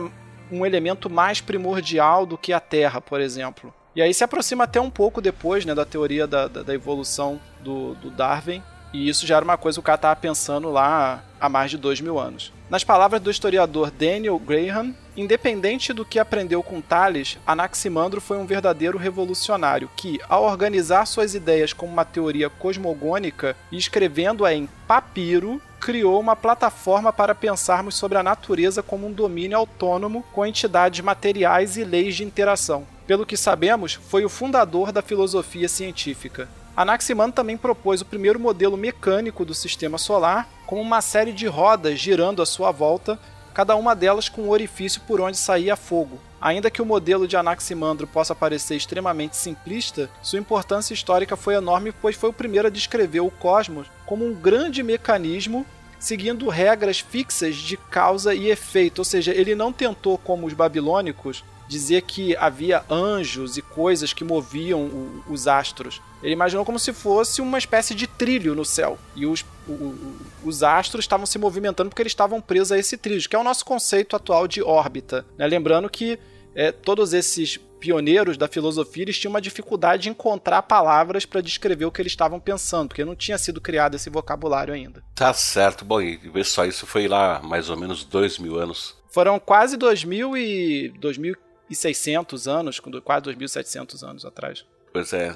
S3: um elemento mais primordial do que a Terra, por exemplo. E aí se aproxima até um pouco depois né, da teoria da, da, da evolução do, do, Darwin. E isso já era uma coisa que o cara estava pensando lá há mais de dois mil anos. Nas palavras do historiador Daniel Graham, independente do que aprendeu com Tales, Anaximandro foi um verdadeiro revolucionário que, ao organizar suas ideias como uma teoria cosmogônica e escrevendo-a em papiro, criou uma plataforma para pensarmos sobre a natureza como um domínio autônomo com entidades materiais e leis de interação. Pelo que sabemos, foi o fundador da filosofia científica. Anaximandro também propôs o primeiro modelo mecânico do sistema solar, com uma série de rodas girando à sua volta, cada uma delas com um orifício por onde saía fogo. Ainda que o modelo de Anaximandro possa parecer extremamente simplista, sua importância histórica foi enorme, pois foi o primeiro a descrever o cosmos como um grande mecanismo seguindo regras fixas de causa e efeito, ou seja, ele não tentou, como os babilônicos, dizer que havia anjos e coisas que moviam o, os astros. Ele imaginou como se fosse uma espécie de trilho no céu. E os, o, os astros estavam se movimentando porque eles estavam presos a esse trilho, que é o nosso conceito atual de órbita. Né? Lembrando que é, todos esses pioneiros da filosofia eles tinham uma dificuldade de encontrar palavras para descrever o que eles estavam pensando, porque não tinha sido criado esse vocabulário ainda.
S2: Tá certo. Bom, e vê só, isso foi lá mais ou menos dois mil anos.
S3: Foram quase dois mil e... dois mil 2.600 anos, quase 2.700 anos atrás.
S2: Pois é,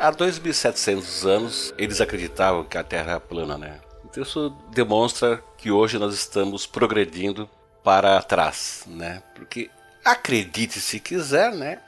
S2: há 2.700 anos eles acreditavam que a Terra é plana, né? Então isso demonstra que hoje nós estamos progredindo para trás, né? Porque acredite se quiser, né?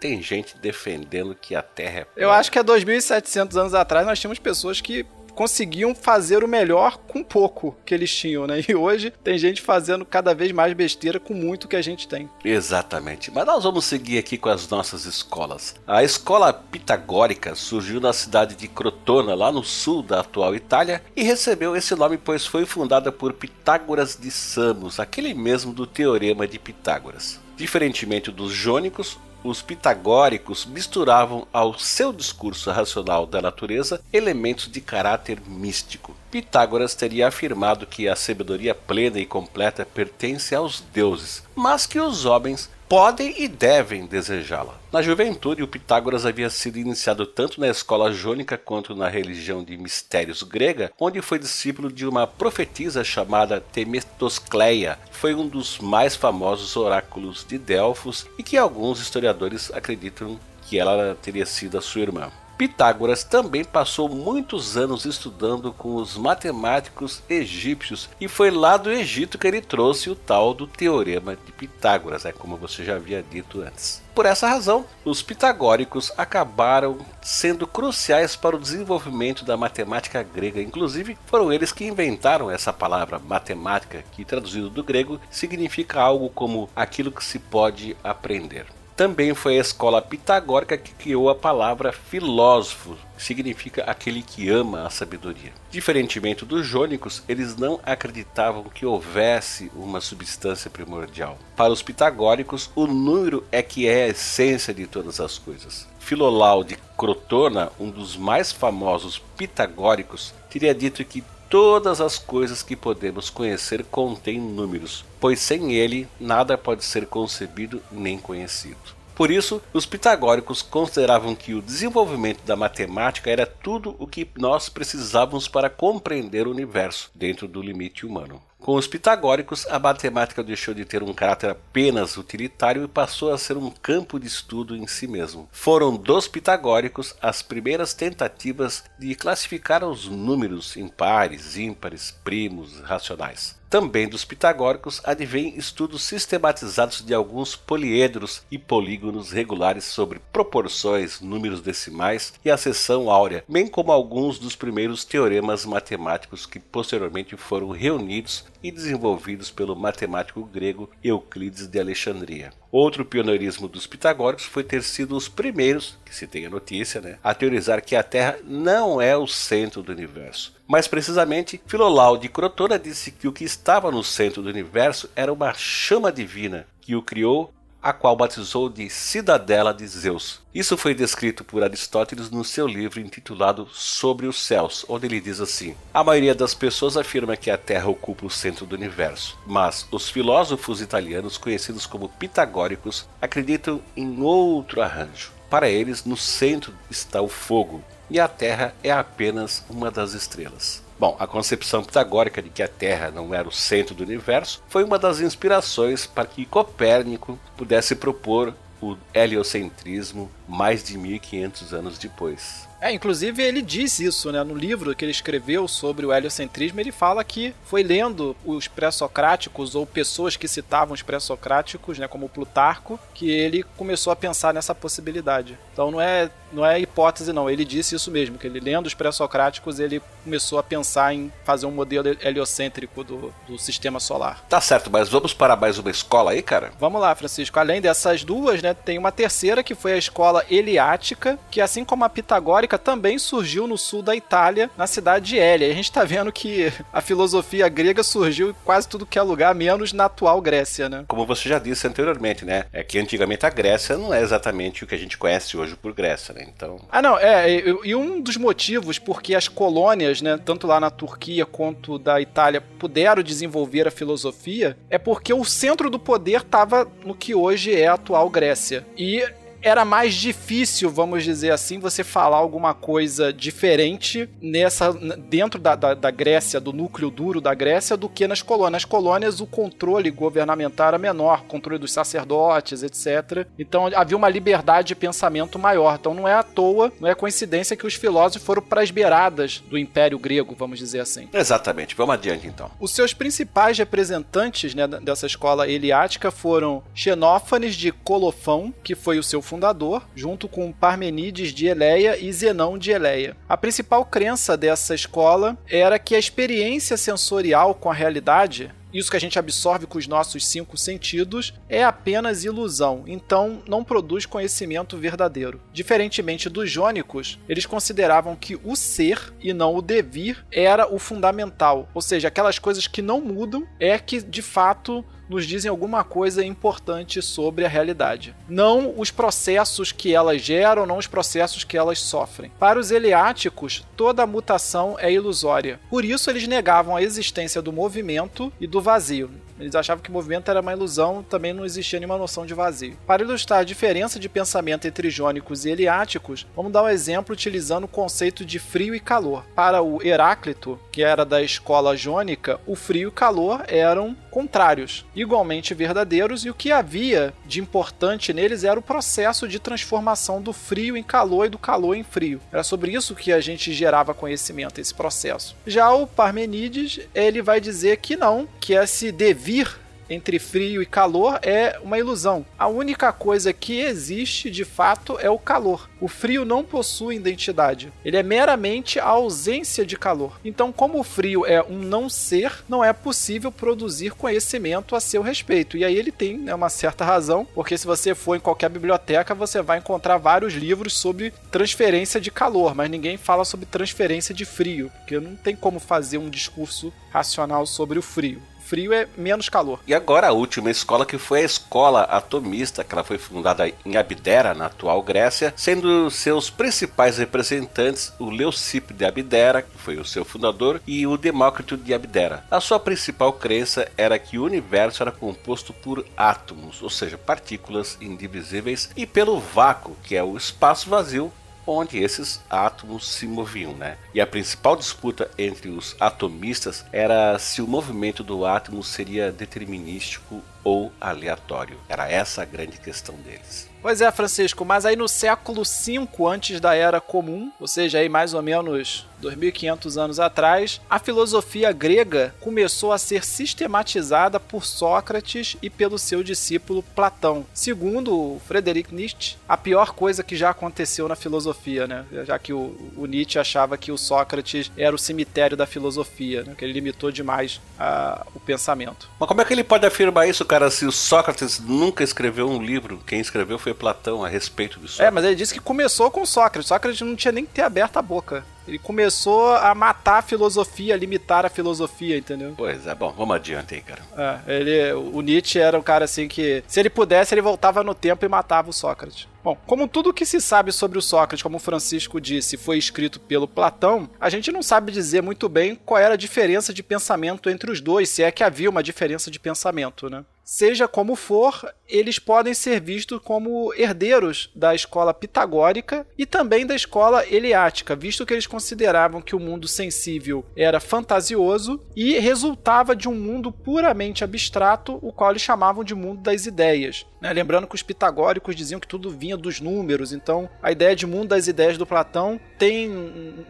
S2: Tem gente defendendo que a Terra é plana.
S3: Eu acho que há 2.700 anos atrás nós tínhamos pessoas que conseguiam fazer o melhor com pouco que eles tinham, né? E hoje tem gente fazendo cada vez mais besteira com muito que a gente tem.
S2: Exatamente. Mas nós vamos seguir aqui com as nossas escolas. A escola pitagórica surgiu na cidade de Crotona, lá no sul da atual Itália, e recebeu esse nome pois foi fundada por Pitágoras de Samos, aquele mesmo do teorema de Pitágoras. Diferentemente dos jônicos, os pitagóricos misturavam ao seu discurso racional da natureza elementos de caráter místico. Pitágoras teria afirmado que a sabedoria plena e completa pertence aos deuses, mas que os homens podem e devem desejá-la. Na juventude, o Pitágoras havia sido iniciado tanto na escola jônica quanto na religião de mistérios grega, onde foi discípulo de uma profetisa chamada Temestocleia. Foi um dos mais famosos oráculos de Delfos e que alguns historiadores acreditam que ela teria sido a sua irmã. Pitágoras também passou muitos anos estudando com os matemáticos egípcios e foi lá do Egito que ele trouxe o tal do Teorema de Pitágoras, é como você já havia dito antes. Por essa razão, os pitagóricos acabaram sendo cruciais para o desenvolvimento da matemática grega. Inclusive, foram eles que inventaram essa palavra matemática, que traduzido do grego significa algo como aquilo que se pode aprender. Também foi a escola pitagórica que criou a palavra filósofo, que significa aquele que ama a sabedoria. Diferentemente dos jônicos, eles não acreditavam que houvesse uma substância primordial. Para os pitagóricos, o número é que é a essência de todas as coisas. Filolau de Crotona, um dos mais famosos pitagóricos, teria dito que todas as coisas que podemos conhecer contêm números, pois sem ele nada pode ser concebido nem conhecido. Por isso, os pitagóricos consideravam que o desenvolvimento da matemática era tudo o que nós precisávamos para compreender o universo dentro do limite humano. Com os pitagóricos, a matemática deixou de ter um caráter apenas utilitário e passou a ser um campo de estudo em si mesmo. Foram dos pitagóricos as primeiras tentativas de classificar os números em pares, ímpares, primos, racionais. Também dos pitagóricos advém estudos sistematizados de alguns poliedros e polígonos regulares sobre proporções, números decimais e a seção áurea, bem como alguns dos primeiros teoremas matemáticos que posteriormente foram reunidos e desenvolvidos pelo matemático grego Euclides de Alexandria. Outro pioneirismo dos pitagóricos foi ter sido os primeiros, que se tem a notícia, né, a teorizar que a Terra não é o centro do universo. Mais precisamente, Filolau de Crotona disse que o que estava no centro do universo era uma chama divina que o criou a qual batizou de Cidadela de Zeus. Isso foi descrito por Aristóteles no seu livro intitulado Sobre os Céus, onde ele diz assim: A maioria das pessoas afirma que a Terra ocupa o centro do universo, mas os filósofos italianos, conhecidos como pitagóricos, acreditam em outro arranjo. Para eles, no centro está o fogo, e a Terra é apenas uma das estrelas. Bom, a concepção pitagórica de que a Terra não era o centro do universo foi uma das inspirações para que Copérnico pudesse propor o heliocentrismo mais de 1500 anos depois.
S3: É, inclusive ele diz isso, né? No livro que ele escreveu sobre o heliocentrismo, ele fala que foi lendo os pré-socráticos ou pessoas que citavam os pré-socráticos, né, como Plutarco, que ele começou a pensar nessa possibilidade. Então não é não é hipótese não, ele disse isso mesmo, que ele lendo os pré-socráticos, ele começou a pensar em fazer um modelo heliocêntrico do, do sistema solar.
S2: Tá certo, mas vamos para mais uma escola aí, cara?
S3: Vamos lá, Francisco. Além dessas duas, né, tem uma terceira que foi a escola eliática, que assim como a pitagórica também surgiu no sul da Itália, na cidade de Hélia. E a gente tá vendo que a filosofia grega surgiu em quase tudo que é lugar, menos na atual Grécia, né?
S2: Como você já disse anteriormente, né? É que antigamente a Grécia não é exatamente o que a gente conhece hoje por Grécia, né? Então.
S3: Ah, não, é. E um dos motivos porque as colônias, né, tanto lá na Turquia quanto da Itália, puderam desenvolver a filosofia é porque o centro do poder estava no que hoje é a atual Grécia. E era mais difícil, vamos dizer assim, você falar alguma coisa diferente nessa dentro da, da, da, Grécia, do núcleo duro da Grécia, do que nas colônias. Nas colônias, o controle governamental era menor, controle dos sacerdotes, etc. Então havia uma liberdade de pensamento maior. Então não é à toa, não é coincidência que os filósofos foram para as beiradas do Império Grego, vamos dizer assim.
S2: Exatamente. Vamos adiante então.
S3: Os seus principais representantes né, dessa escola eliática foram Xenófanes de Colofão, que foi o seu fundador, junto com Parmenides de Eleia e Zenão de Eleia. A principal crença dessa escola era que a experiência sensorial com a realidade isso que a gente absorve com os nossos cinco sentidos é apenas ilusão, então não produz conhecimento verdadeiro. Diferentemente dos jônicos, eles consideravam que o ser e não o devir era o fundamental, ou seja, aquelas coisas que não mudam é que de fato nos dizem alguma coisa importante sobre a realidade. Não os processos que elas geram, não os processos que elas sofrem. Para os eleáticos, toda mutação é ilusória. Por isso, eles negavam a existência do movimento e do vazio. Eles achavam que o movimento era uma ilusão, também não existia nenhuma noção de vazio. Para ilustrar a diferença de pensamento entre jônicos e eliáticos, vamos dar um exemplo utilizando o conceito de frio e calor. Para o Heráclito, que era da escola jônica, o frio e o calor eram contrários, igualmente verdadeiros, e o que havia de importante neles era o processo de transformação do frio em calor e do calor em frio. Era sobre isso que a gente gerava conhecimento, esse processo. Já o Parmenides, ele vai dizer que não, que esse devir entre frio e calor é uma ilusão. A única coisa que existe de fato é o calor. O frio não possui identidade. Ele é meramente a ausência de calor. Então, como o frio é um não ser, não é possível produzir conhecimento a seu respeito. E aí ele tem né, uma certa razão, porque se você for em qualquer biblioteca, você vai encontrar vários livros sobre transferência de calor, mas ninguém fala sobre transferência de frio, porque não tem como fazer um discurso racional sobre o frio frio é menos calor.
S2: E agora a última escola que foi a escola atomista, que ela foi fundada em Abdera, na atual Grécia, sendo seus principais representantes o Leucipo de Abdera, que foi o seu fundador, e o Demócrito de Abdera. A sua principal crença era que o universo era composto por átomos, ou seja, partículas indivisíveis, e pelo vácuo, que é o espaço vazio onde esses átomos se moviam, né? E a principal disputa entre os atomistas era se o movimento do átomo seria determinístico ou aleatório. Era essa a grande questão deles.
S3: Pois é, Francisco, mas aí no século V antes da Era Comum, ou seja, aí mais ou menos 2500 anos atrás, a filosofia grega começou a ser sistematizada por Sócrates e pelo seu discípulo Platão. Segundo Friedrich Nietzsche, a pior coisa que já aconteceu na filosofia, né? Já que o, o Nietzsche achava que o Sócrates era o cemitério da filosofia, né? que ele limitou demais a, o pensamento.
S2: Mas como é que ele pode afirmar isso, cara, se o Sócrates nunca escreveu um livro? Quem escreveu foi Platão a respeito disso.
S3: É, mas ele disse que começou com Sócrates. Sócrates não tinha nem que ter aberto a boca. Ele começou a matar a filosofia, a limitar a filosofia, entendeu?
S2: Pois é, bom, vamos adiante aí, cara.
S3: É, ele, o Nietzsche era um cara assim que, se ele pudesse, ele voltava no tempo e matava o Sócrates. Bom, como tudo que se sabe sobre o Sócrates, como o Francisco disse, foi escrito pelo Platão, a gente não sabe dizer muito bem qual era a diferença de pensamento entre os dois, se é que havia uma diferença de pensamento, né? Seja como for, eles podem ser vistos como herdeiros da escola pitagórica e também da escola eleática, visto que eles consideravam que o mundo sensível era fantasioso e resultava de um mundo puramente abstrato, o qual eles chamavam de mundo das ideias. Né? Lembrando que os pitagóricos diziam que tudo vinha dos números, então a ideia de mundo das ideias do Platão tem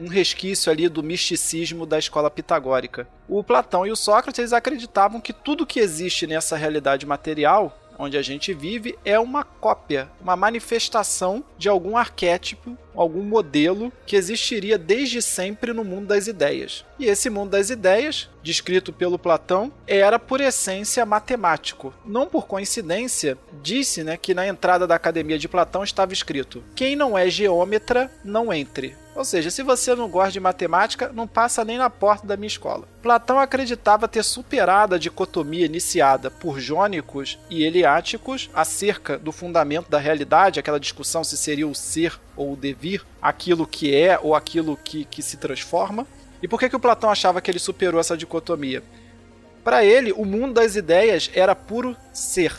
S3: um resquício ali do misticismo da escola pitagórica. O Platão e o Sócrates acreditavam que tudo que existe nessa realidade material onde a gente vive é uma cópia, uma manifestação de algum arquétipo, algum modelo que existiria desde sempre no mundo das ideias. E esse mundo das ideias, descrito pelo Platão, era por essência matemático. Não por coincidência, disse né, que na entrada da Academia de Platão estava escrito: Quem não é geômetra, não entre. Ou seja, se você não gosta de matemática, não passa nem na porta da minha escola. Platão acreditava ter superado a dicotomia iniciada por jônicos e eliáticos acerca do fundamento da realidade, aquela discussão se seria o ser ou o devir, aquilo que é ou aquilo que, que se transforma. E por que, que o Platão achava que ele superou essa dicotomia? Para ele, o mundo das ideias era puro ser.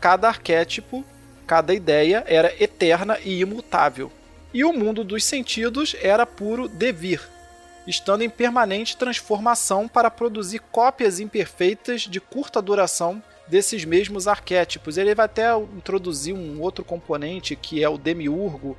S3: Cada arquétipo, cada ideia era eterna e imutável e o mundo dos sentidos era puro devir, estando em permanente transformação para produzir cópias imperfeitas de curta duração desses mesmos arquétipos. Ele vai até introduzir um outro componente que é o demiurgo,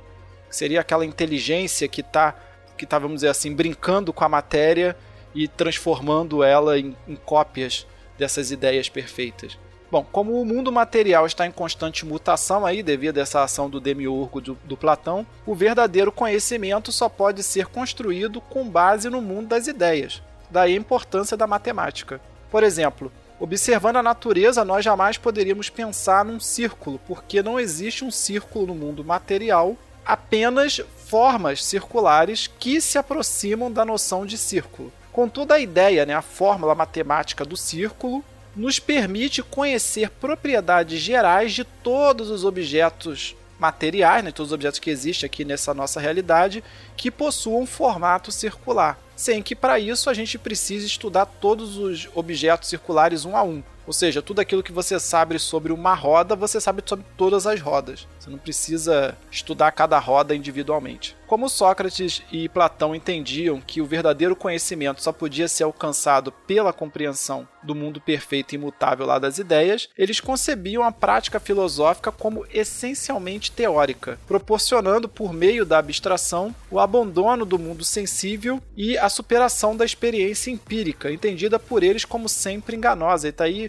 S3: seria aquela inteligência que está, que tá, vamos dizer assim, brincando com a matéria e transformando ela em, em cópias dessas ideias perfeitas. Bom, como o mundo material está em constante mutação aí devido a essa ação do demiurgo do, do, Platão, o verdadeiro conhecimento só pode ser construído com base no mundo das ideias. Daí a importância da matemática. Por exemplo, observando a natureza, nós jamais poderíamos pensar num círculo, porque não existe um círculo no mundo material, apenas formas circulares que se aproximam da noção de círculo. Contudo, a ideia, né, a fórmula matemática do círculo nos permite conhecer propriedades gerais de todos os objetos materiais, né, todos os objetos que existem aqui nessa nossa realidade, que possuam formato circular. Sem que para isso a gente precise estudar todos os objetos circulares um a um. Ou seja, tudo aquilo que você sabe sobre uma roda, você sabe sobre todas as rodas. Você não precisa estudar cada roda individualmente. Como Sócrates e Platão entendiam que o verdadeiro conhecimento só podia ser alcançado pela compreensão do mundo perfeito e imutável lá das ideias, eles concebiam a prática filosófica como essencialmente teórica, proporcionando por meio da abstração o abandono do mundo sensível e a superação da experiência empírica, entendida por eles como sempre enganosa. E tá aí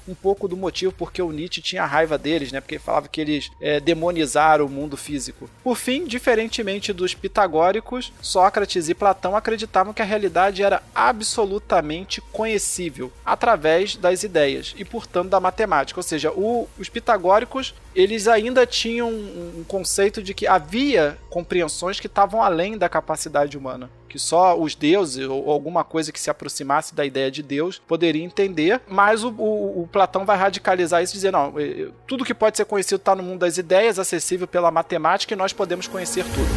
S3: um pouco do motivo porque o Nietzsche tinha raiva deles, né? Porque falava que eles é, demonizaram o mundo físico. Por fim, diferentemente dos pitagóricos, Sócrates e Platão acreditavam que a realidade era absolutamente conhecível através das ideias e, portanto, da matemática. Ou seja, o, os pitagóricos eles ainda tinham um conceito de que havia compreensões que estavam além da capacidade humana que só os deuses ou alguma coisa que se aproximasse da ideia de Deus poderia entender, mas o, o, o Platão vai radicalizar isso dizer, não, tudo que pode ser conhecido está no mundo das ideias, acessível pela matemática e nós podemos conhecer tudo.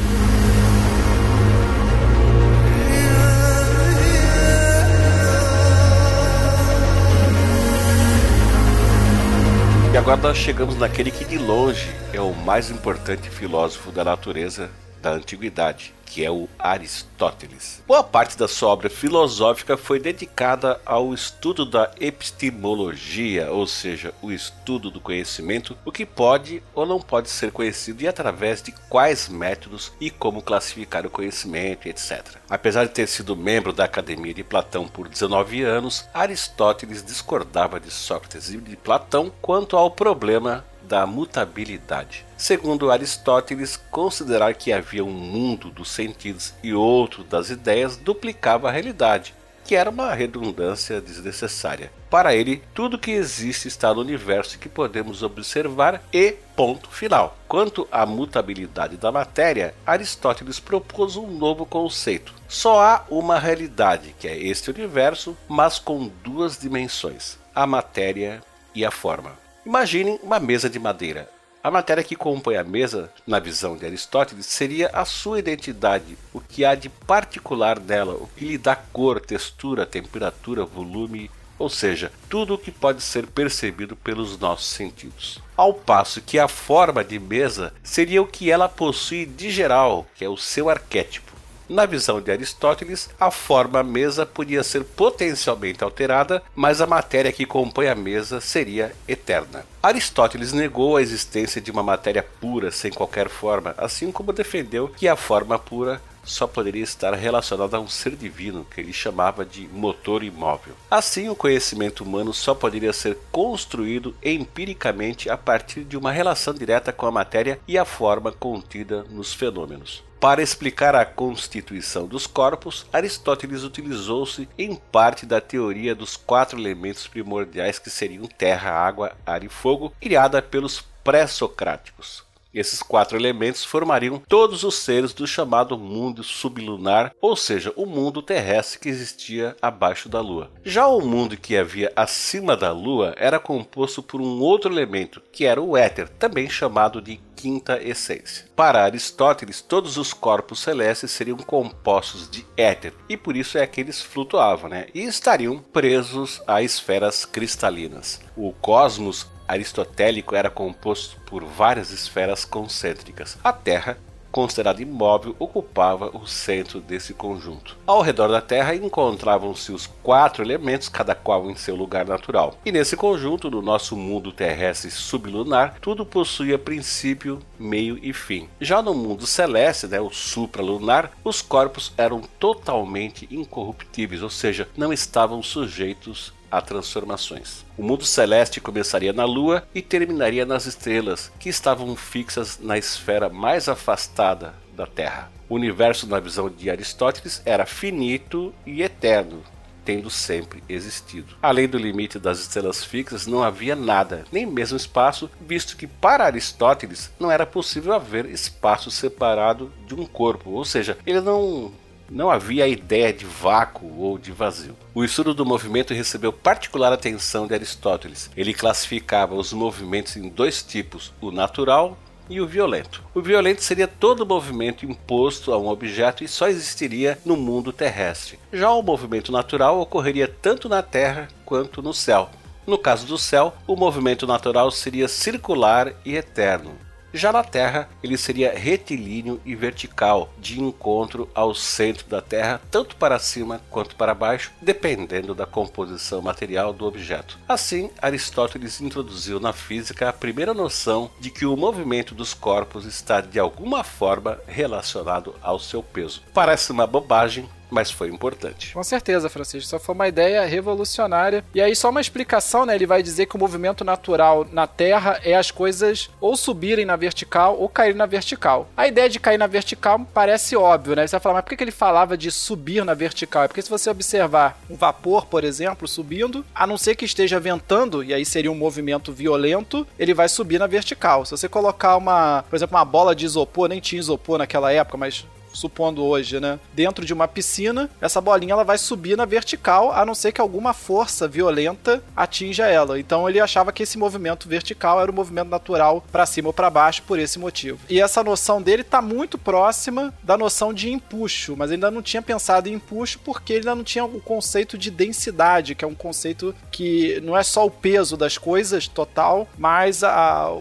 S2: E agora nós chegamos naquele que de longe é o mais importante filósofo da natureza da antiguidade, que é o Aristóteles. Boa parte da sua obra filosófica foi dedicada ao estudo da epistemologia, ou seja, o estudo do conhecimento, o que pode ou não pode ser conhecido e através de quais métodos e como classificar o conhecimento, etc. Apesar de ter sido membro da Academia de Platão por 19 anos, Aristóteles discordava de Sócrates e de Platão quanto ao problema da mutabilidade. Segundo Aristóteles, considerar que havia um mundo dos sentidos e outro das ideias duplicava a realidade, que era uma redundância desnecessária. Para ele, tudo que existe está no universo que podemos observar e ponto final. Quanto à mutabilidade da matéria, Aristóteles propôs um novo conceito. Só há uma realidade, que é este universo, mas com duas dimensões: a matéria e a forma. Imaginem uma mesa de madeira. A matéria que compõe a mesa, na visão de Aristóteles, seria a sua identidade, o que há de particular nela, o que lhe dá cor, textura, temperatura, volume, ou seja, tudo o que pode ser percebido pelos nossos sentidos. Ao passo que a forma de mesa seria o que ela possui de geral, que é o seu arquétipo. Na visão de Aristóteles, a forma mesa podia ser potencialmente alterada, mas a matéria que compõe a mesa seria eterna. Aristóteles negou a existência de uma matéria pura sem qualquer forma, assim como defendeu que a forma pura só poderia estar relacionada a um ser divino que ele chamava de motor imóvel. Assim, o conhecimento humano só poderia ser construído empiricamente a partir de uma relação direta com a matéria e a forma contida nos fenômenos. Para explicar a constituição dos corpos, Aristóteles utilizou-se em parte da teoria dos quatro elementos primordiais que seriam terra, água, ar e fogo, criada pelos pré-socráticos. Esses quatro elementos formariam todos os seres do chamado mundo sublunar, ou seja, o mundo terrestre que existia abaixo da Lua. Já o mundo que havia acima da Lua era composto por um outro elemento, que era o éter, também chamado de quinta essência. Para Aristóteles, todos os corpos celestes seriam compostos de éter, e por isso é que eles flutuavam, né? E estariam presos a esferas cristalinas. O cosmos aristotélico era composto por várias esferas concêntricas. A Terra, considerada imóvel, ocupava o centro desse conjunto. Ao redor da Terra encontravam-se os quatro elementos, cada qual em seu lugar natural. E nesse conjunto, no nosso mundo terrestre sublunar, tudo possuía princípio, meio e fim. Já no mundo celeste, né, o supralunar, os corpos eram totalmente incorruptíveis, ou seja, não estavam sujeitos a transformações. O mundo celeste começaria na Lua e terminaria nas estrelas, que estavam fixas na esfera mais afastada da Terra. O universo, na visão de Aristóteles, era finito e eterno, tendo sempre existido. Além do limite das estrelas fixas, não havia nada, nem mesmo espaço, visto que para Aristóteles não era possível haver espaço separado de um corpo, ou seja, ele não não havia a ideia de vácuo ou de vazio. O estudo do movimento recebeu particular atenção de Aristóteles. Ele classificava os movimentos em dois tipos: o natural e o violento. O violento seria todo movimento imposto a um objeto e só existiria no mundo terrestre. Já o movimento natural ocorreria tanto na Terra quanto no céu. No caso do céu, o movimento natural seria circular e eterno. Já na Terra, ele seria retilíneo e vertical, de encontro ao centro da Terra, tanto para cima quanto para baixo, dependendo da composição material do objeto. Assim, Aristóteles introduziu na física a primeira noção de que o movimento dos corpos está de alguma forma relacionado ao seu peso. Parece uma bobagem, mas foi importante.
S3: Com certeza, Francisco. Só foi uma ideia revolucionária. E aí, só uma explicação, né? Ele vai dizer que o movimento natural na Terra é as coisas ou subirem na vertical ou caírem na vertical. A ideia de cair na vertical parece óbvio, né? Você vai falar, mas por que ele falava de subir na vertical? É porque se você observar um vapor, por exemplo, subindo, a não ser que esteja ventando, e aí seria um movimento violento, ele vai subir na vertical. Se você colocar uma, por exemplo, uma bola de isopor, nem tinha isopor naquela época, mas supondo hoje, né, dentro de uma piscina, essa bolinha ela vai subir na vertical, a não ser que alguma força violenta atinja ela. Então ele achava que esse movimento vertical era o movimento natural para cima ou para baixo por esse motivo. E essa noção dele está muito próxima da noção de empuxo, mas ele ainda não tinha pensado em empuxo porque ele ainda não tinha o conceito de densidade, que é um conceito que não é só o peso das coisas total, mas a,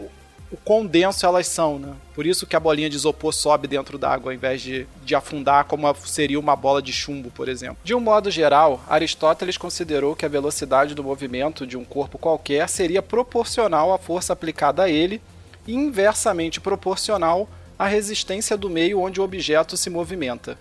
S3: o quão denso elas são, né? Por isso que a bolinha de isopor sobe dentro d'água ao invés de, de afundar como seria uma bola de chumbo, por exemplo. De um modo geral, Aristóteles considerou que a velocidade do movimento de um corpo qualquer seria proporcional à força aplicada a ele e inversamente proporcional à resistência do meio onde o objeto se movimenta.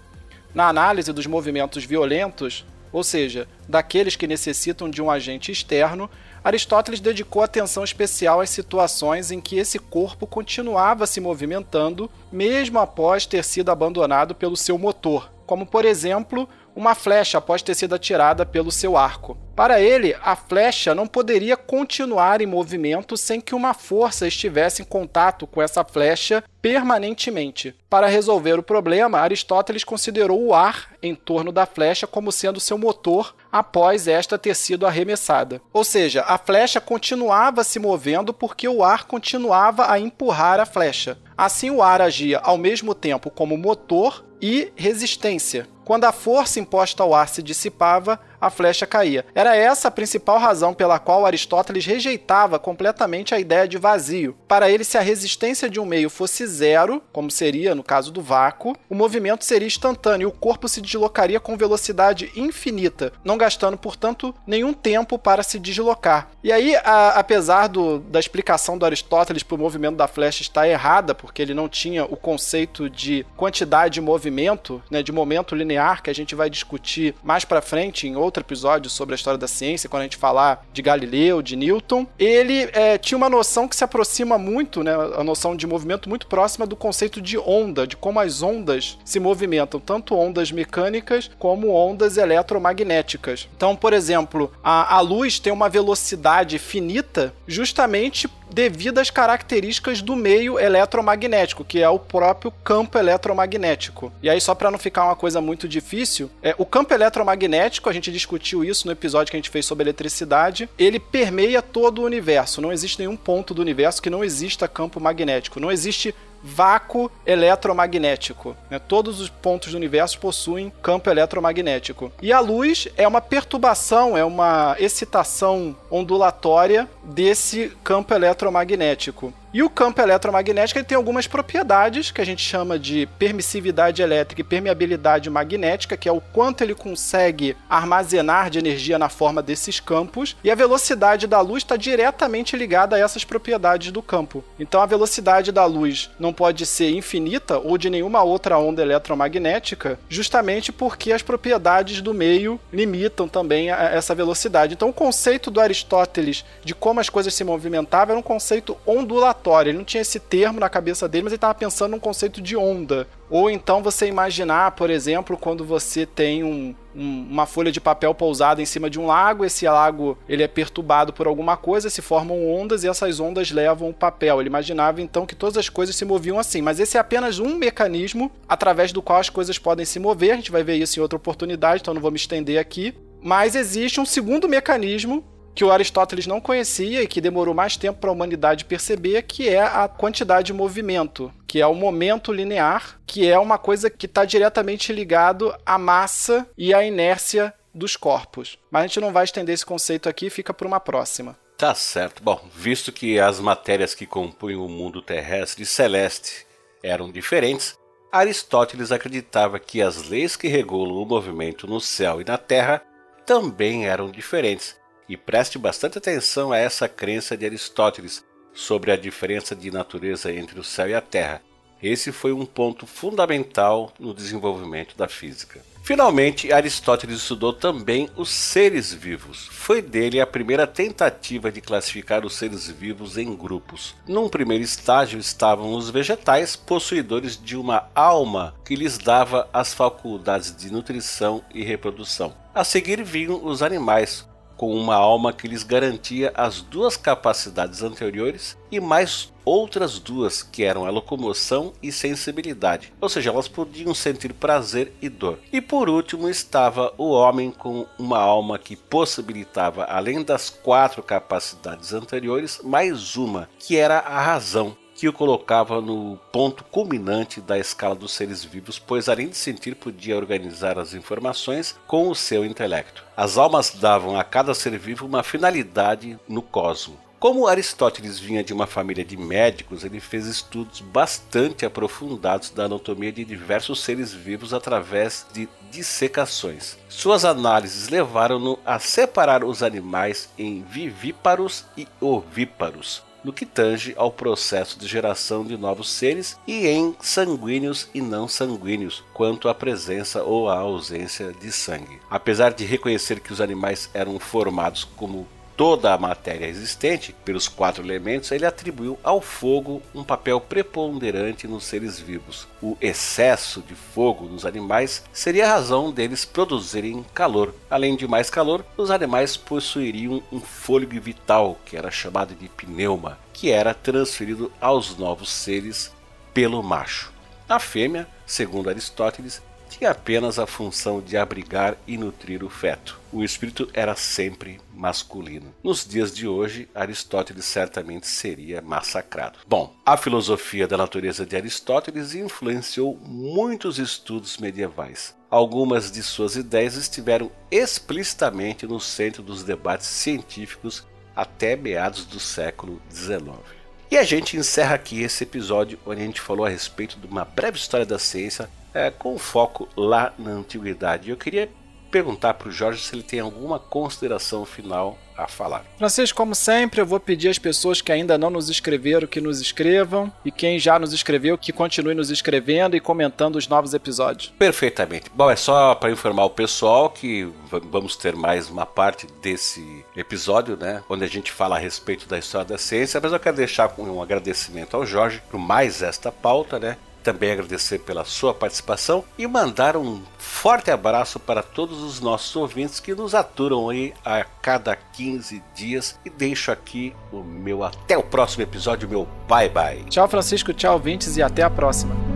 S3: Na análise dos movimentos violentos, ou seja, daqueles que necessitam de um agente externo, Aristóteles dedicou atenção especial às situações em que esse corpo continuava se movimentando, mesmo após ter sido abandonado pelo seu motor, como por exemplo uma flecha após ter sido atirada pelo seu arco. Para ele, a flecha não poderia continuar em movimento sem que uma força estivesse em contato com essa flecha permanentemente. Para resolver o problema, Aristóteles considerou o ar em torno da flecha como sendo seu motor após esta ter sido arremessada. Ou seja, a flecha continuava se movendo porque o ar continuava a empurrar a flecha. Assim, o ar agia ao mesmo tempo como motor e resistência. Quando a força imposta ao ar se dissipava, a flecha caía. Era essa a principal razão pela qual Aristóteles rejeitava completamente a ideia de vazio. Para ele, se a resistência de um meio fosse zero, como seria no caso do vácuo, o movimento seria instantâneo e o corpo se deslocaria com velocidade infinita, não gastando, portanto, nenhum tempo para se deslocar. E aí, a, apesar do, da explicação do Aristóteles para o movimento da flecha estar errada, porque ele não tinha o conceito de quantidade de movimento, né, de momento linear, que a gente vai discutir mais para frente em outro outro episódio sobre a história da ciência, quando a gente falar de Galileu, de Newton, ele é, tinha uma noção que se aproxima muito, né, a noção de movimento muito próxima do conceito de onda, de como as ondas se movimentam, tanto ondas mecânicas como ondas eletromagnéticas. Então, por exemplo, a, a luz tem uma velocidade finita justamente devido às características do meio eletromagnético, que é o próprio campo eletromagnético. E aí, só para não ficar uma coisa muito difícil, é, o campo eletromagnético, a gente discutiu isso no episódio que a gente fez sobre eletricidade, ele permeia todo o universo. Não existe nenhum ponto do universo que não exista campo magnético. Não existe vácuo eletromagnético. Né? Todos os pontos do universo possuem campo eletromagnético. E a luz é uma perturbação, é uma excitação ondulatória desse campo eletromagnético. E o campo eletromagnético ele tem algumas propriedades que a gente chama de permissividade elétrica e permeabilidade magnética, que é o quanto ele consegue armazenar de energia na forma desses campos, e a velocidade da luz está diretamente ligada a essas propriedades do campo. Então a velocidade da luz não pode ser infinita ou de nenhuma outra onda eletromagnética, justamente porque as propriedades do meio limitam também essa velocidade. Então o conceito do Aristóteles de como as coisas se movimentavam era um conceito ondulatório Ele não tinha esse termo na cabeça dele, mas ele estava pensando num conceito de onda. Ou então você imaginar, por exemplo, quando você tem um, um, uma folha de papel pousada em cima de um lago, esse lago ele é perturbado por alguma coisa, se formam ondas e essas ondas levam o papel. Ele imaginava então que todas as coisas se moviam assim, mas esse é apenas um mecanismo através do qual as coisas podem se mover. A gente vai ver isso em outra oportunidade, então não vou me estender aqui. Mas existe um segundo mecanismo que o Aristóteles não conhecia e que demorou mais tempo para a humanidade perceber, que é a quantidade de movimento, que é o momento linear, que é uma coisa que está diretamente ligado à massa e à inércia dos corpos. Mas a gente não vai estender esse conceito aqui, fica para uma próxima.
S2: Tá certo. Bom, visto que as matérias que compunham o mundo terrestre e celeste eram diferentes, Aristóteles acreditava que as leis que regulam o movimento no céu e na terra também eram diferentes e preste bastante atenção a essa crença de Aristóteles sobre a diferença de natureza entre o céu e a terra. Esse foi um ponto fundamental no desenvolvimento da física. Finalmente, Aristóteles estudou também os seres vivos. Foi dele a primeira tentativa de classificar os seres vivos em grupos. Num primeiro estágio estavam os vegetais, possuidores de uma alma que lhes dava as faculdades de nutrição e reprodução. A seguir vinham os animais, com uma alma que lhes garantia as duas capacidades anteriores e mais outras duas, que eram a locomoção e sensibilidade, ou seja, elas podiam sentir prazer e dor. E por último estava o homem com uma alma que possibilitava, além das quatro capacidades anteriores, mais uma, que era a razão, que o colocava no ponto culminante da escala dos seres vivos, pois além de sentir, podia organizar as informações com o seu intelecto. As almas davam a cada ser vivo uma finalidade no cosmo. Como Aristóteles vinha de uma família de médicos, ele fez estudos bastante aprofundados da anatomia de diversos seres vivos através de dissecações. Suas análises levaram-no a separar os animais em vivíparos e ovíparos, no que tange ao processo de geração de novos seres e em sanguíneos e não sanguíneos, quanto à presença ou à ausência de sangue. Apesar de reconhecer que os animais eram formados como toda a matéria existente pelos quatro elementos, ele atribuiu ao fogo um papel preponderante nos seres vivos. O excesso de fogo nos animais seria a razão deles produzirem calor. Além de mais calor, os animais possuiriam um fôlego vital, que era chamado de pneuma, que era transferido aos novos seres pelo macho. A fêmea, segundo Aristóteles, tinha apenas a função de abrigar e nutrir o feto. O espírito era sempre masculino. Nos dias de hoje, Aristóteles certamente seria massacrado. Bom, a filosofia da natureza de Aristóteles influenciou muitos estudos medievais. Algumas de suas ideias estiveram explicitamente no centro dos debates científicos até meados do século XIX. E a gente encerra aqui esse episódio onde a gente falou a respeito de uma breve história da ciência é, com foco lá na antiguidade. Eu queria perguntar para o Jorge se ele tem alguma consideração final a falar.
S3: Francisco, como sempre, eu vou pedir às pessoas que ainda não nos escreveram que nos escrevam e quem já nos escreveu que continue nos escrevendo e comentando os novos episódios.
S2: Perfeitamente. Bom, é só para informar o pessoal que vamos ter mais uma parte desse episódio, né, onde a gente fala a respeito da história da ciência, mas eu quero deixar um agradecimento ao Jorge por mais esta pauta, né? Também agradecer pela sua participação e mandar um forte abraço para todos os nossos ouvintes que nos aturam aí a cada 15 dias e deixo aqui o meu até o próximo episódio, meu bye bye.
S3: Tchau Francisco, tchau ouvintes e até a próxima.